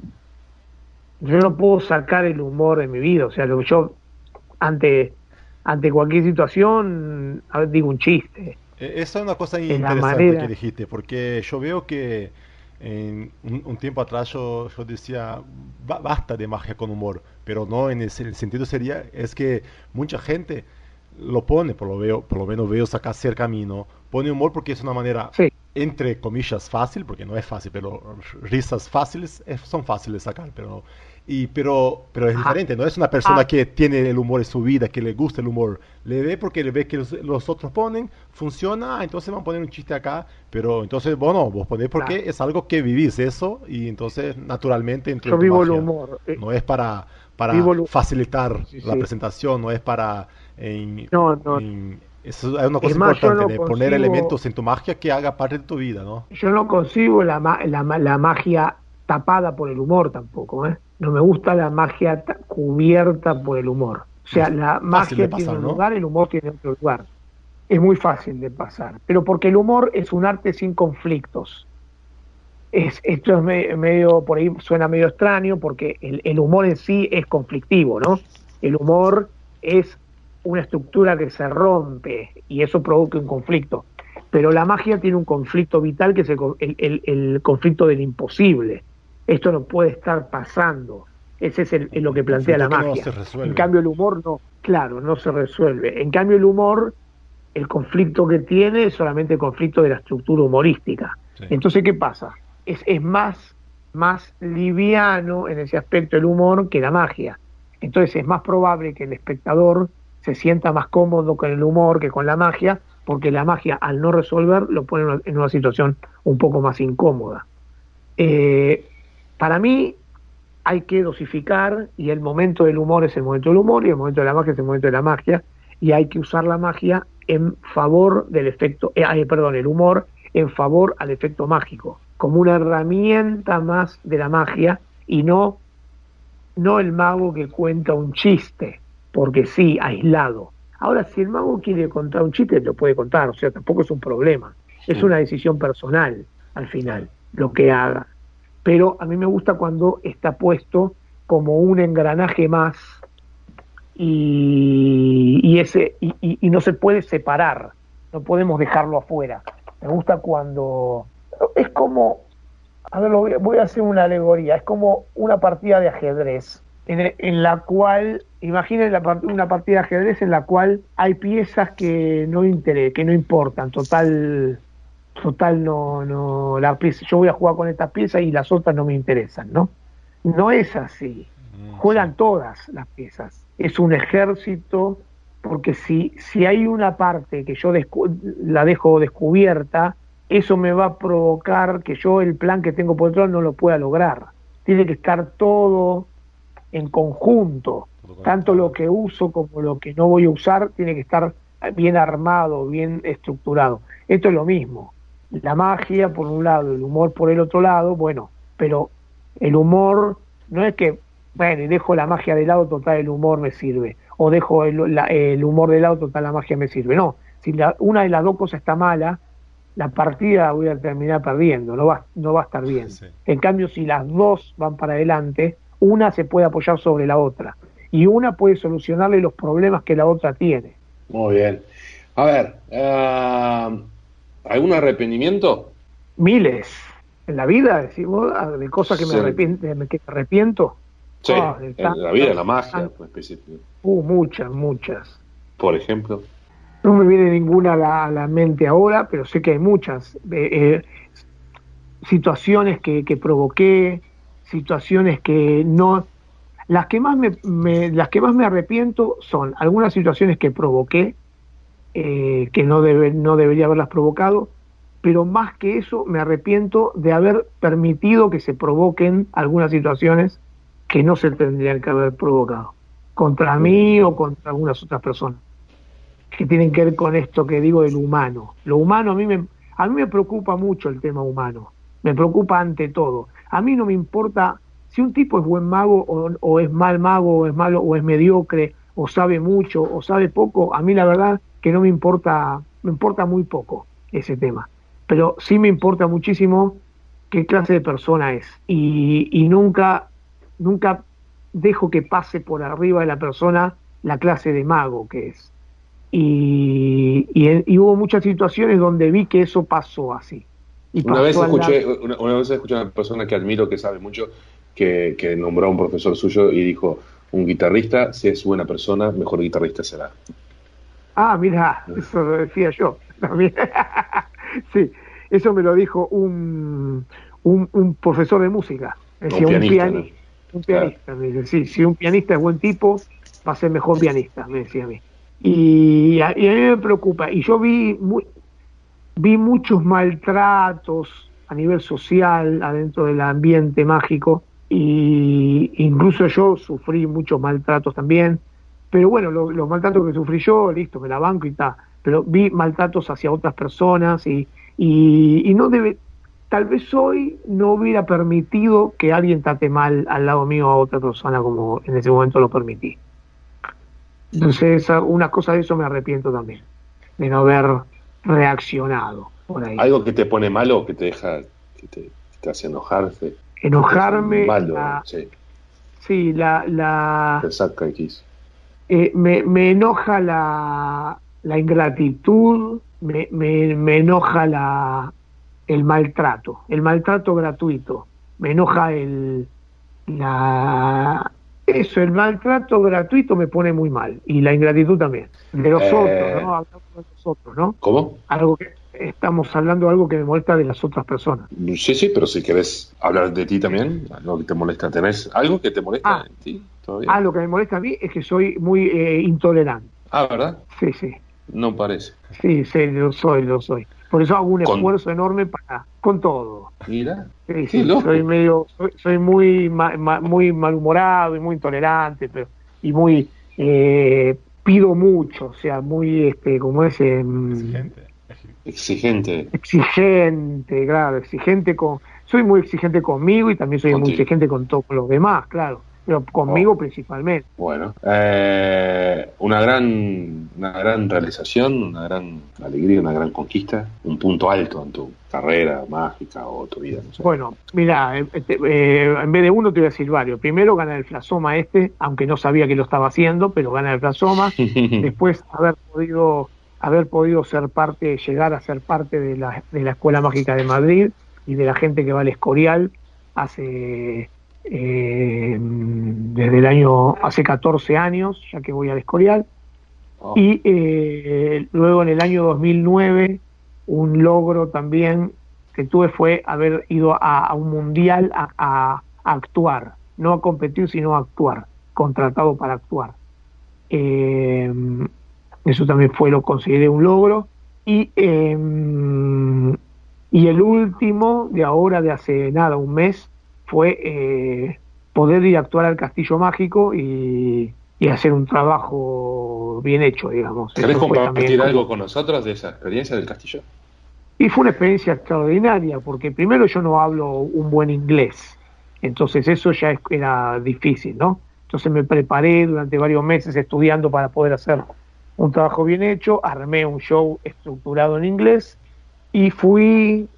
yo no puedo sacar el humor de mi vida, o sea, yo ante, ante cualquier situación digo un chiste. Esa es una cosa interesante que dijiste, porque yo veo que en un, tiempo atrás yo, yo decía, basta de magia con humor, pero no en el, sentido sería, es que mucha gente lo pone, por lo, veo, por lo menos veo acá cerca a mí, ¿no? Pone humor porque es una manera, entre comillas, fácil, porque no es fácil, pero risas fáciles son fáciles de sacar, pero y, pero, pero es diferente, no es una persona ah. que tiene el humor en su vida, que le gusta el humor. Le ve porque le ve que los, otros ponen, funciona, entonces van a poner un chiste acá, pero entonces, bueno, vos ponés porque es algo que vivís eso y entonces naturalmente Yo vivo el humor. Eh, no es para, para facilitar la presentación, no es para... no, no. es una cosa importante, de poner elementos en tu magia que haga parte de tu vida, ¿no? Yo no consigo la, la, la magia tapada por el humor tampoco, ¿eh? no me gusta la magia cubierta por el humor. O sea, la magia tiene un lugar, el humor tiene otro lugar. Es muy fácil de pasar, pero porque el humor es un arte sin conflictos. Es, esto es medio, por ahí suena medio extraño, porque el, el humor en sí es conflictivo, ¿no? El humor es una estructura que se rompe y eso provoca un conflicto. Pero la magia tiene un conflicto vital que es el, el, el conflicto del imposible esto no puede estar pasando. Ese es lo que plantea la magia. en cambio el humor no, claro, no se resuelve. En cambio el humor, el conflicto que tiene es solamente el conflicto de la estructura humorística. Entonces, ¿qué pasa? Es, es más, más liviano en ese aspecto el humor que la magia. Entonces es más probable que el espectador se sienta más cómodo con el humor que con la magia, porque la magia al no resolver lo pone en una situación un poco más incómoda. Eh, para mí hay que dosificar y el momento del humor es el momento del humor y el momento de la magia es el momento de la magia y hay que usar la magia en favor del efecto, eh, perdón, el humor en favor al efecto mágico, como una herramienta más de la magia y no, no el mago que cuenta un chiste, porque sí, aislado. Ahora, si el mago quiere contar un chiste, lo puede contar, o sea, tampoco es un problema, es una decisión personal al final, lo que haga pero a mí me gusta cuando está puesto como un engranaje más y, ese y, no se puede separar, no podemos dejarlo afuera. Me gusta cuando es como, a ver, voy a hacer una alegoría, es como una partida de ajedrez en, la cual, imaginen una partida de ajedrez en la cual hay piezas que no que no importan, total total no, no, la pieza, yo voy a jugar con esta pieza y las otras no me interesan, ¿no? No es así. Mm, Juegan todas las piezas. Es un ejército, porque si, si hay una parte que yo la dejo descubierta, eso me va a provocar que yo el plan que tengo por detrás no lo pueda lograr. Tiene que estar todo en conjunto. Tanto lo que uso como lo que no voy a usar tiene que estar bien armado, bien estructurado. Esto es lo mismo la magia por un lado, el humor por el otro lado, bueno, pero el humor no es que, bueno, y dejo la magia de lado, total el humor me sirve, o dejo el, humor de lado, total la magia me sirve, no, si una de las dos cosas está mala, la partida voy a terminar perdiendo, no va, no va a estar bien. En cambio, si las dos van para adelante, una se puede apoyar sobre la otra y una puede solucionarle los problemas que la otra tiene. Muy bien. A ver, uh ¿Algún arrepentimiento? Miles. En la vida, decimos, ah, de cosas que me, arrepiento, que arrepiento. Sí, ah, en la vida, en la magia, Uh, muchas, muchas. Por ejemplo. No me viene ninguna a la, mente ahora, pero sé que hay muchas. Eh, eh, situaciones que, que provoqué, situaciones que no las que más me, las que más me arrepiento son algunas situaciones que provoqué eh, que no, debe, no debería haberlas provocado, pero más que eso me arrepiento de haber permitido que se provoquen algunas situaciones que no se tendrían que haber provocado, contra mí o contra algunas otras personas, que tienen que ver con esto que digo del humano. Lo humano a mí me, a mí me preocupa mucho el tema humano, me preocupa ante todo. A mí no me importa si un tipo es buen mago o, o es mal mago o es malo o es mediocre o sabe mucho o sabe poco, a mí la verdad que no me importa, me importa muy poco ese tema. Pero sí me importa muchísimo qué clase de persona es. Y, y nunca, nunca dejo que pase por arriba de la persona la clase de mago que es. Y, y, y hubo muchas situaciones donde vi que eso pasó así. Y Una pasó vez, al escuché, una, una vez escuché a una persona que admiro, que sabe mucho, que, que nombró a un profesor suyo y dijo, un guitarrista, si es buena persona, mejor guitarrista será. Ah, mira, eso lo decía yo también. sí, eso me lo dijo un, un, un profesor de música. Decía, Un pianista, piani- un pianista. Me dice, sí, si un pianista es buen tipo, va a ser mejor pianista, me decía a mí. Y a, y a mí me preocupa. Y yo vi, mu- vi muchos maltratos a nivel social adentro del ambiente mágico. Y incluso yo sufrí muchos maltratos también pero bueno, lo- los maltratos que sufrí yo, listo, me la banco y está. Pero vi maltratos hacia otras personas y, y, y no debe, tal vez hoy no hubiera permitido que alguien trate mal al lado mío a otra persona como en ese momento lo permití. Entonces, una cosa de eso me arrepiento también, de no haber reaccionado por ahí. Algo que te pone malo, que te deja, que te, que te hace enojarte. Enojarme, Malo, la- sí, sí, la, la, X. eh, me, me enoja la, la ingratitud, me, me, me enoja la, el maltrato, el maltrato gratuito, me enoja el la eso, el maltrato gratuito me pone muy mal y la ingratitud también. De los Eh. otros, ¿no? Hablamos de los otros, ¿no? ¿Cómo? Algo que estamos hablando de algo que me molesta de las otras personas. Sí, sí, pero si querés hablar de ti también, algo que te molesta, ¿tenés algo que te molesta Ah. en ti todavía? Ah, lo que me molesta a mí es que soy muy eh, intolerante. Ah, ¿verdad? Sí, sí. No parece. Sí, sí, lo soy, lo soy. Por eso hago un Con- esfuerzo enorme para con todo. Mira. Sí, sí, soy medio, soy, soy muy ma- ma- muy malhumorado y muy intolerante, pero y muy eh, pido mucho, o sea, muy este, como es em, Exigente. Exigente. exigente, claro, exigente con, soy muy exigente conmigo y también soy muy exigente con todos los demás, claro, pero conmigo Oh. principalmente. Bueno, eh, una gran, una gran realización, una gran alegría, una gran conquista, un punto alto en tu carrera mágica o tu vida. No sé. Bueno, mira, eh, este, eh, en vez de uno te voy a decir varios. Primero gana el Flasoma este, aunque no sabía que lo estaba haciendo, pero gana el Flasoma. Después haber podido haber podido ser parte, llegar a ser parte de la, de la Escuela Mágica de Madrid y de la gente que va al Escorial hace eh, desde el año hace 14 años, ya que voy al Escorial. Oh, Y eh, luego en el año 2009, un logro también que tuve fue haber ido a, a un mundial a, a- a actuar, no a competir, sino a actuar, contratado para actuar. Eh, eso también fue, lo consideré un logro. Y, eh, y el último, de ahora, de hace nada, un mes, fue eh, poder ir a actuar al Castillo Mágico y, y hacer un trabajo bien hecho, digamos. ¿Querés compartir algo con nosotros de esa experiencia del castillo? y fue una experiencia extraordinaria, porque primero yo no hablo un buen inglés, entonces eso ya era difícil, ¿no? Entonces me preparé durante varios meses estudiando para poder hacer un trabajo bien hecho, armé un show estructurado en inglés y fui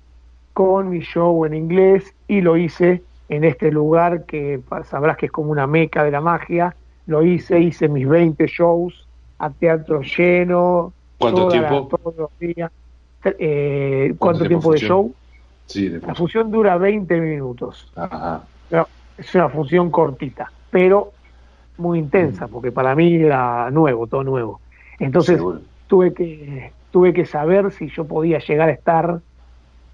con mi show en inglés y lo hice en este lugar que sabrás que es como una meca de la magia, lo hice, hice mis 20 shows a teatro lleno, ¿Cuánto la- tiempo? todos los días. Eh, ¿Cuánto ¿Cuánto tiempo tiempo de show? Sí, La después. función dura 20 minutos. Ajá. Es una función cortita, pero muy intensa, porque para mí era nuevo, todo nuevo. Entonces Seguro. tuve que tuve que saber si yo podía llegar a estar,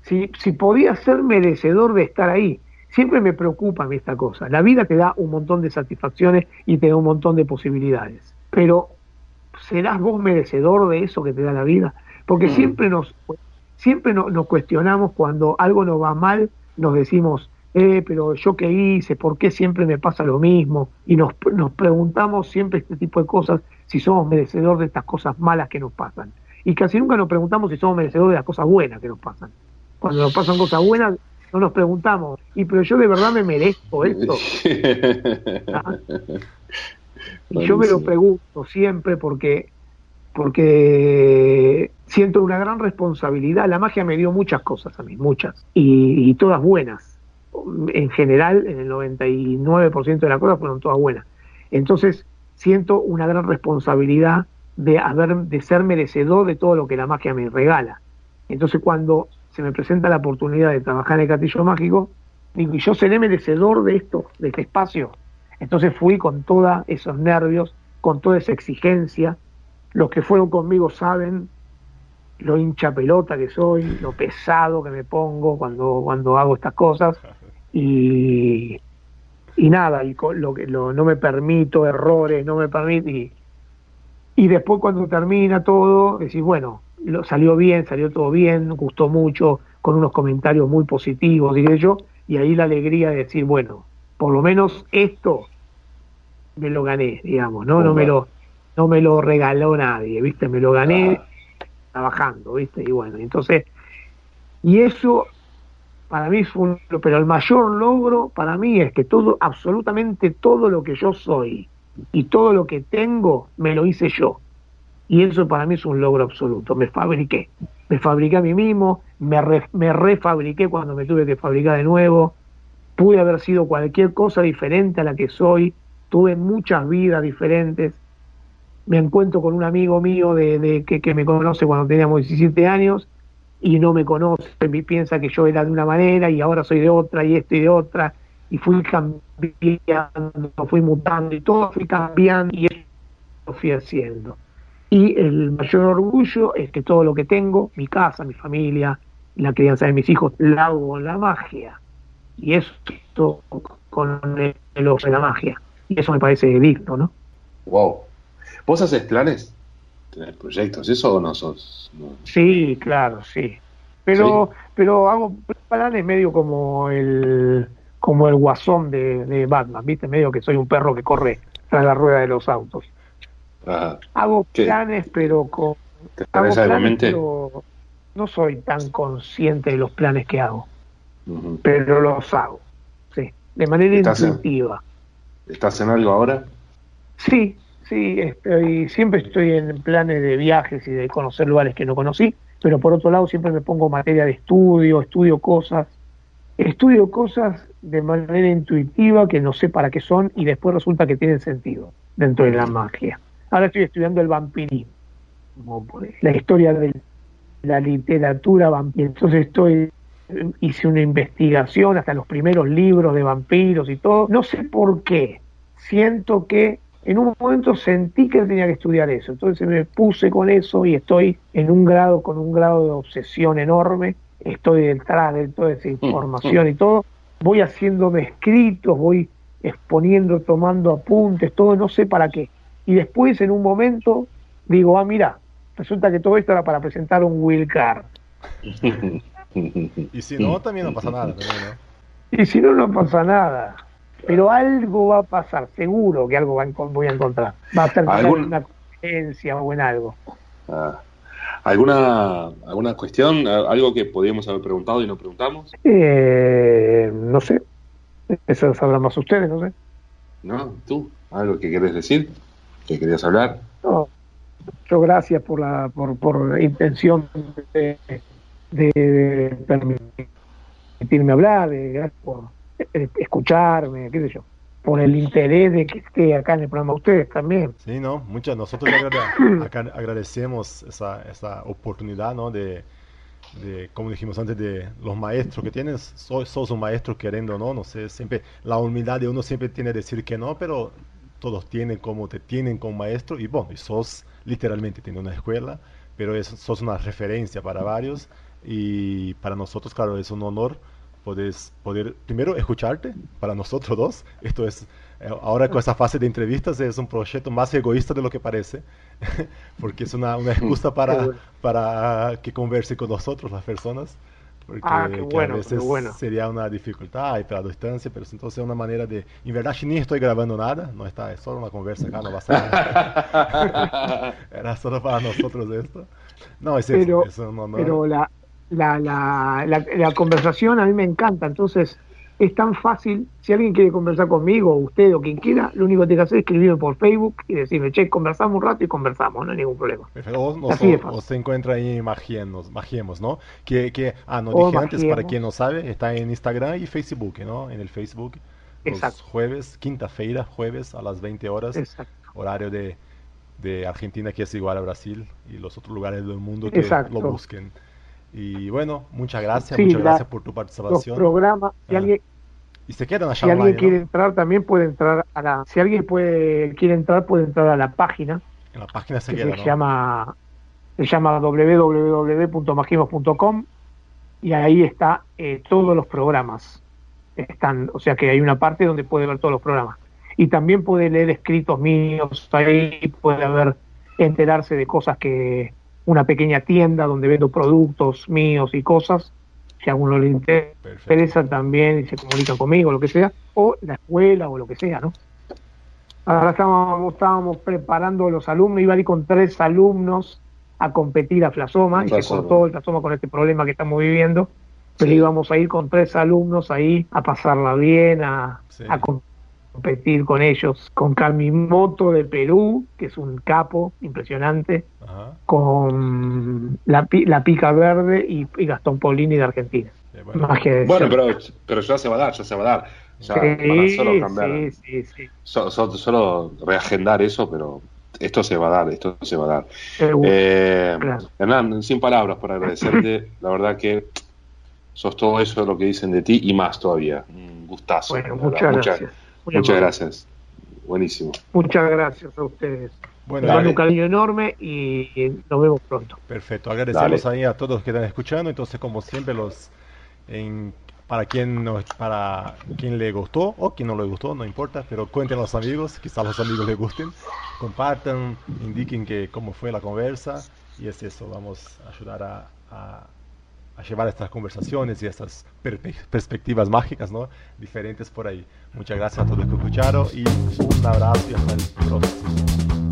si, si podía ser merecedor de estar ahí. Siempre me preocupa a mí esta cosa. La vida te da un montón de satisfacciones y te da un montón de posibilidades. Pero ¿serás vos merecedor de eso que te da la vida? Porque Mm. siempre nos... siempre nos cuestionamos cuando algo nos va mal, nos decimos, eh, pero yo qué hice, por qué siempre me pasa lo mismo, y nos, nos preguntamos siempre este tipo de cosas, si somos merecedores de estas cosas malas que nos pasan. Y casi nunca nos preguntamos si somos merecedores de las cosas buenas que nos pasan. Cuando nos pasan cosas buenas, no nos preguntamos, y pero yo de verdad me merezco esto. ¿Ah? Y yo me lo pregunto siempre porque, porque siento una gran responsabilidad. La magia me dio muchas cosas a mí, muchas, y, todas buenas. En general, en el 99% de las cosas fueron todas buenas. Entonces, siento una gran responsabilidad de haber de ser merecedor de todo lo que la magia me regala. Entonces, cuando se me presenta la oportunidad de trabajar en el castillo mágico, digo, y yo seré merecedor de esto, de este espacio. Entonces fui con todos esos nervios, con toda esa exigencia. Los que fueron conmigo saben lo hincha pelota que soy, lo pesado que me pongo cuando, cuando hago estas cosas. Y, y nada, y lo que no me permito errores, no me permito. Y, y después cuando termina todo, decís, bueno, lo, salió bien, salió todo bien, gustó mucho, con unos comentarios muy positivos, diré yo, y ahí la alegría de decir, bueno, por lo menos esto me lo gané, digamos, ¿no? No me lo, no me lo regaló nadie, ¿viste? Me lo gané trabajando, ¿viste? Y bueno, entonces, y eso para mí fue un, pero el mayor logro para mí es que todo, absolutamente todo lo que yo soy y todo lo que tengo, me lo hice yo. Y eso para mí es un logro absoluto. Me fabriqué. Me fabriqué a mí mismo, me, me refabriqué cuando me tuve que fabricar de nuevo. Pude haber sido cualquier cosa diferente a la que soy. Tuve muchas vidas diferentes. Me encuentro con un amigo mío de, que, que, me conoce cuando teníamos 17 años y no me conoce, y piensa que yo era de una manera y ahora soy de otra y esto y de otra. Y fui cambiando, fui mutando y todo fui cambiando y eso fui haciendo y el mayor orgullo es que todo lo que tengo, mi casa, mi familia, la crianza de mis hijos, la hago con la magia. Y esto con el ojo de la magia. Y eso me parece digno, ¿no? Wow. ¿Vos haces planes? ¿Tenés proyectos? ¿Eso o no sos? Sí, claro, sí. Pero, pero hago planes medio como el como el guasón de, de Batman, ¿viste? Medio que soy un perro que corre tras la rueda de los autos. Hago planes, pero con. no soy tan consciente de los planes que hago. Pero los hago. Sí, de manera intuitiva. ¿Estás en algo ahora? Sí, sí, estoy, siempre estoy en planes de viajes y de conocer lugares que no conocí, pero por otro lado siempre me pongo materia de estudio, estudio cosas, estudio cosas de manera intuitiva que no sé para qué son y después resulta que tienen sentido dentro de la magia. Ahora estoy estudiando el vampirismo, la historia de la literatura vampiro. Entonces estoy hice una investigación hasta los primeros libros de vampiros y todo. No sé por qué. Siento que en un momento sentí que tenía que estudiar eso. Entonces me puse con eso y estoy en un grado, con un grado de obsesión enorme. Estoy detrás de toda esa mm, información mm. y todo. Voy haciéndome escritos, voy exponiendo, tomando apuntes, todo, no sé para qué y después en un momento digo, ah, mira, resulta que todo esto era para presentar un Will Car. y si no, también no pasa nada. Y si no, no pasa nada. Pero algo va a pasar, seguro que algo voy a encontrar. Va a ser una conferencia o en algo. Ah. ¿Alguna, ¿Alguna cuestión, algo que podíamos haber preguntado y no preguntamos? Eh, no sé. Eso sabrán más ustedes, no sé. No, tú, algo que quieres decir que querías hablar. No, muchas gracias por la, por, por intención de, de, permitirme hablar, de, gracias por escucharme, qué sé yo, por el interés de que esté acá en el programa ustedes también. Sí, no, muchas, nosotros agradecemos esa, esa oportunidad, ¿no? De, de, como dijimos antes, de los maestros que tienes, sos, sos un maestro queriendo o no, no sé, siempre, la humildad de uno siempre tiene que decir que no, pero todos tienen como te tienen como maestro y bueno, y sos literalmente tiene una escuela, pero es, sos una referencia para varios y para nosotros, claro, es un honor puedes poder primero escucharte para nosotros dos. Esto es, eh, ahora con esta fase de entrevistas es un proyecto más egoísta de lo que parece, porque es una, una excusa para, para que converse con nosotros las personas. Porque ah, qué bueno, a veces bueno. sería una dificultad para la distancia, pero entonces es una manera de... En verdad, ni estoy grabando nada, no está, es solo una conversa acá, no va a ser. Era solo para nosotros esto. No, es pero, eso, es Pero la, la, la, la, conversación a mí me encanta, entonces es tan fácil, si alguien quiere conversar conmigo, o usted o quien quiera, lo único que tiene que hacer es escribirme por Facebook y decirme, che, conversamos un rato y conversamos, no hay ningún problema. O, Así se encuentra ahí Magiemos, Magiemos ¿no? Que, que, ah, no dije antes, para quien no sabe, está en Instagram y Facebook, ¿no? En el Facebook, los jueves, quinta-feira, jueves a las 20 horas, horario de, de Argentina que es igual a Brasil y los otros lugares del mundo que lo busquen. Y bueno, muchas gracias, muchas gracias por tu participación. Programa, si ah. alguien, y se quedan Si alguien quiere entrar, también puede entrar a la. Si alguien puede quiere entrar, puede entrar a la página. En la página se, queda, se llama se llama www.magimos.com y ahí está eh, todos los programas. Están, o sea que hay una parte donde puede ver todos los programas. Y también puede leer escritos míos, ahí puede ver, enterarse de cosas que, una pequeña tienda donde vendo productos míos y cosas, si a uno le interesa también y se comunica conmigo, lo que sea, o la escuela o lo que sea, ¿no? Ahora estábamos, estábamos preparando los alumnos, iba a ir con tres alumnos a competir a Flasoma, y se cortó el Flasoma con este problema que estamos viviendo, pero íbamos a ir con tres alumnos ahí a pasarla bien, a, a competir con ellos, con Camimoto de Perú, que es un capo impresionante, con la, la Pica Verde y, Gastón Paulini de Argentina. bueno, bueno pero, pero ya se va a dar, ya se va a dar. Ya solo cambiar. Sí, sí, solo reagendar eso, pero esto se va a dar, esto se va a dar. Eh, Hernán, sin palabras para agradecerte, la verdad que sos todo eso lo que dicen de ti y más todavía. Un gustazo. Bueno, muchas gracias. Muchas gracias. Buenísimo. Muchas gracias a ustedes. Bueno, un cariño enorme y nos vemos pronto. Perfecto, agradecemos ahí a todos los que están escuchando. Entonces, como siempre, los en, para quien no, para quien le gustó o quien no le gustó, no importa, pero cuenten a los amigos, quizás los amigos les gusten, compartan, indiquen que cómo fue la conversa y es eso, vamos a ayudar a a llevar estas conversaciones y estas perspectivas mágicas, ¿no? Diferentes por ahí. Muchas gracias a todos los que escucharon y un abrazo y hasta el próximo.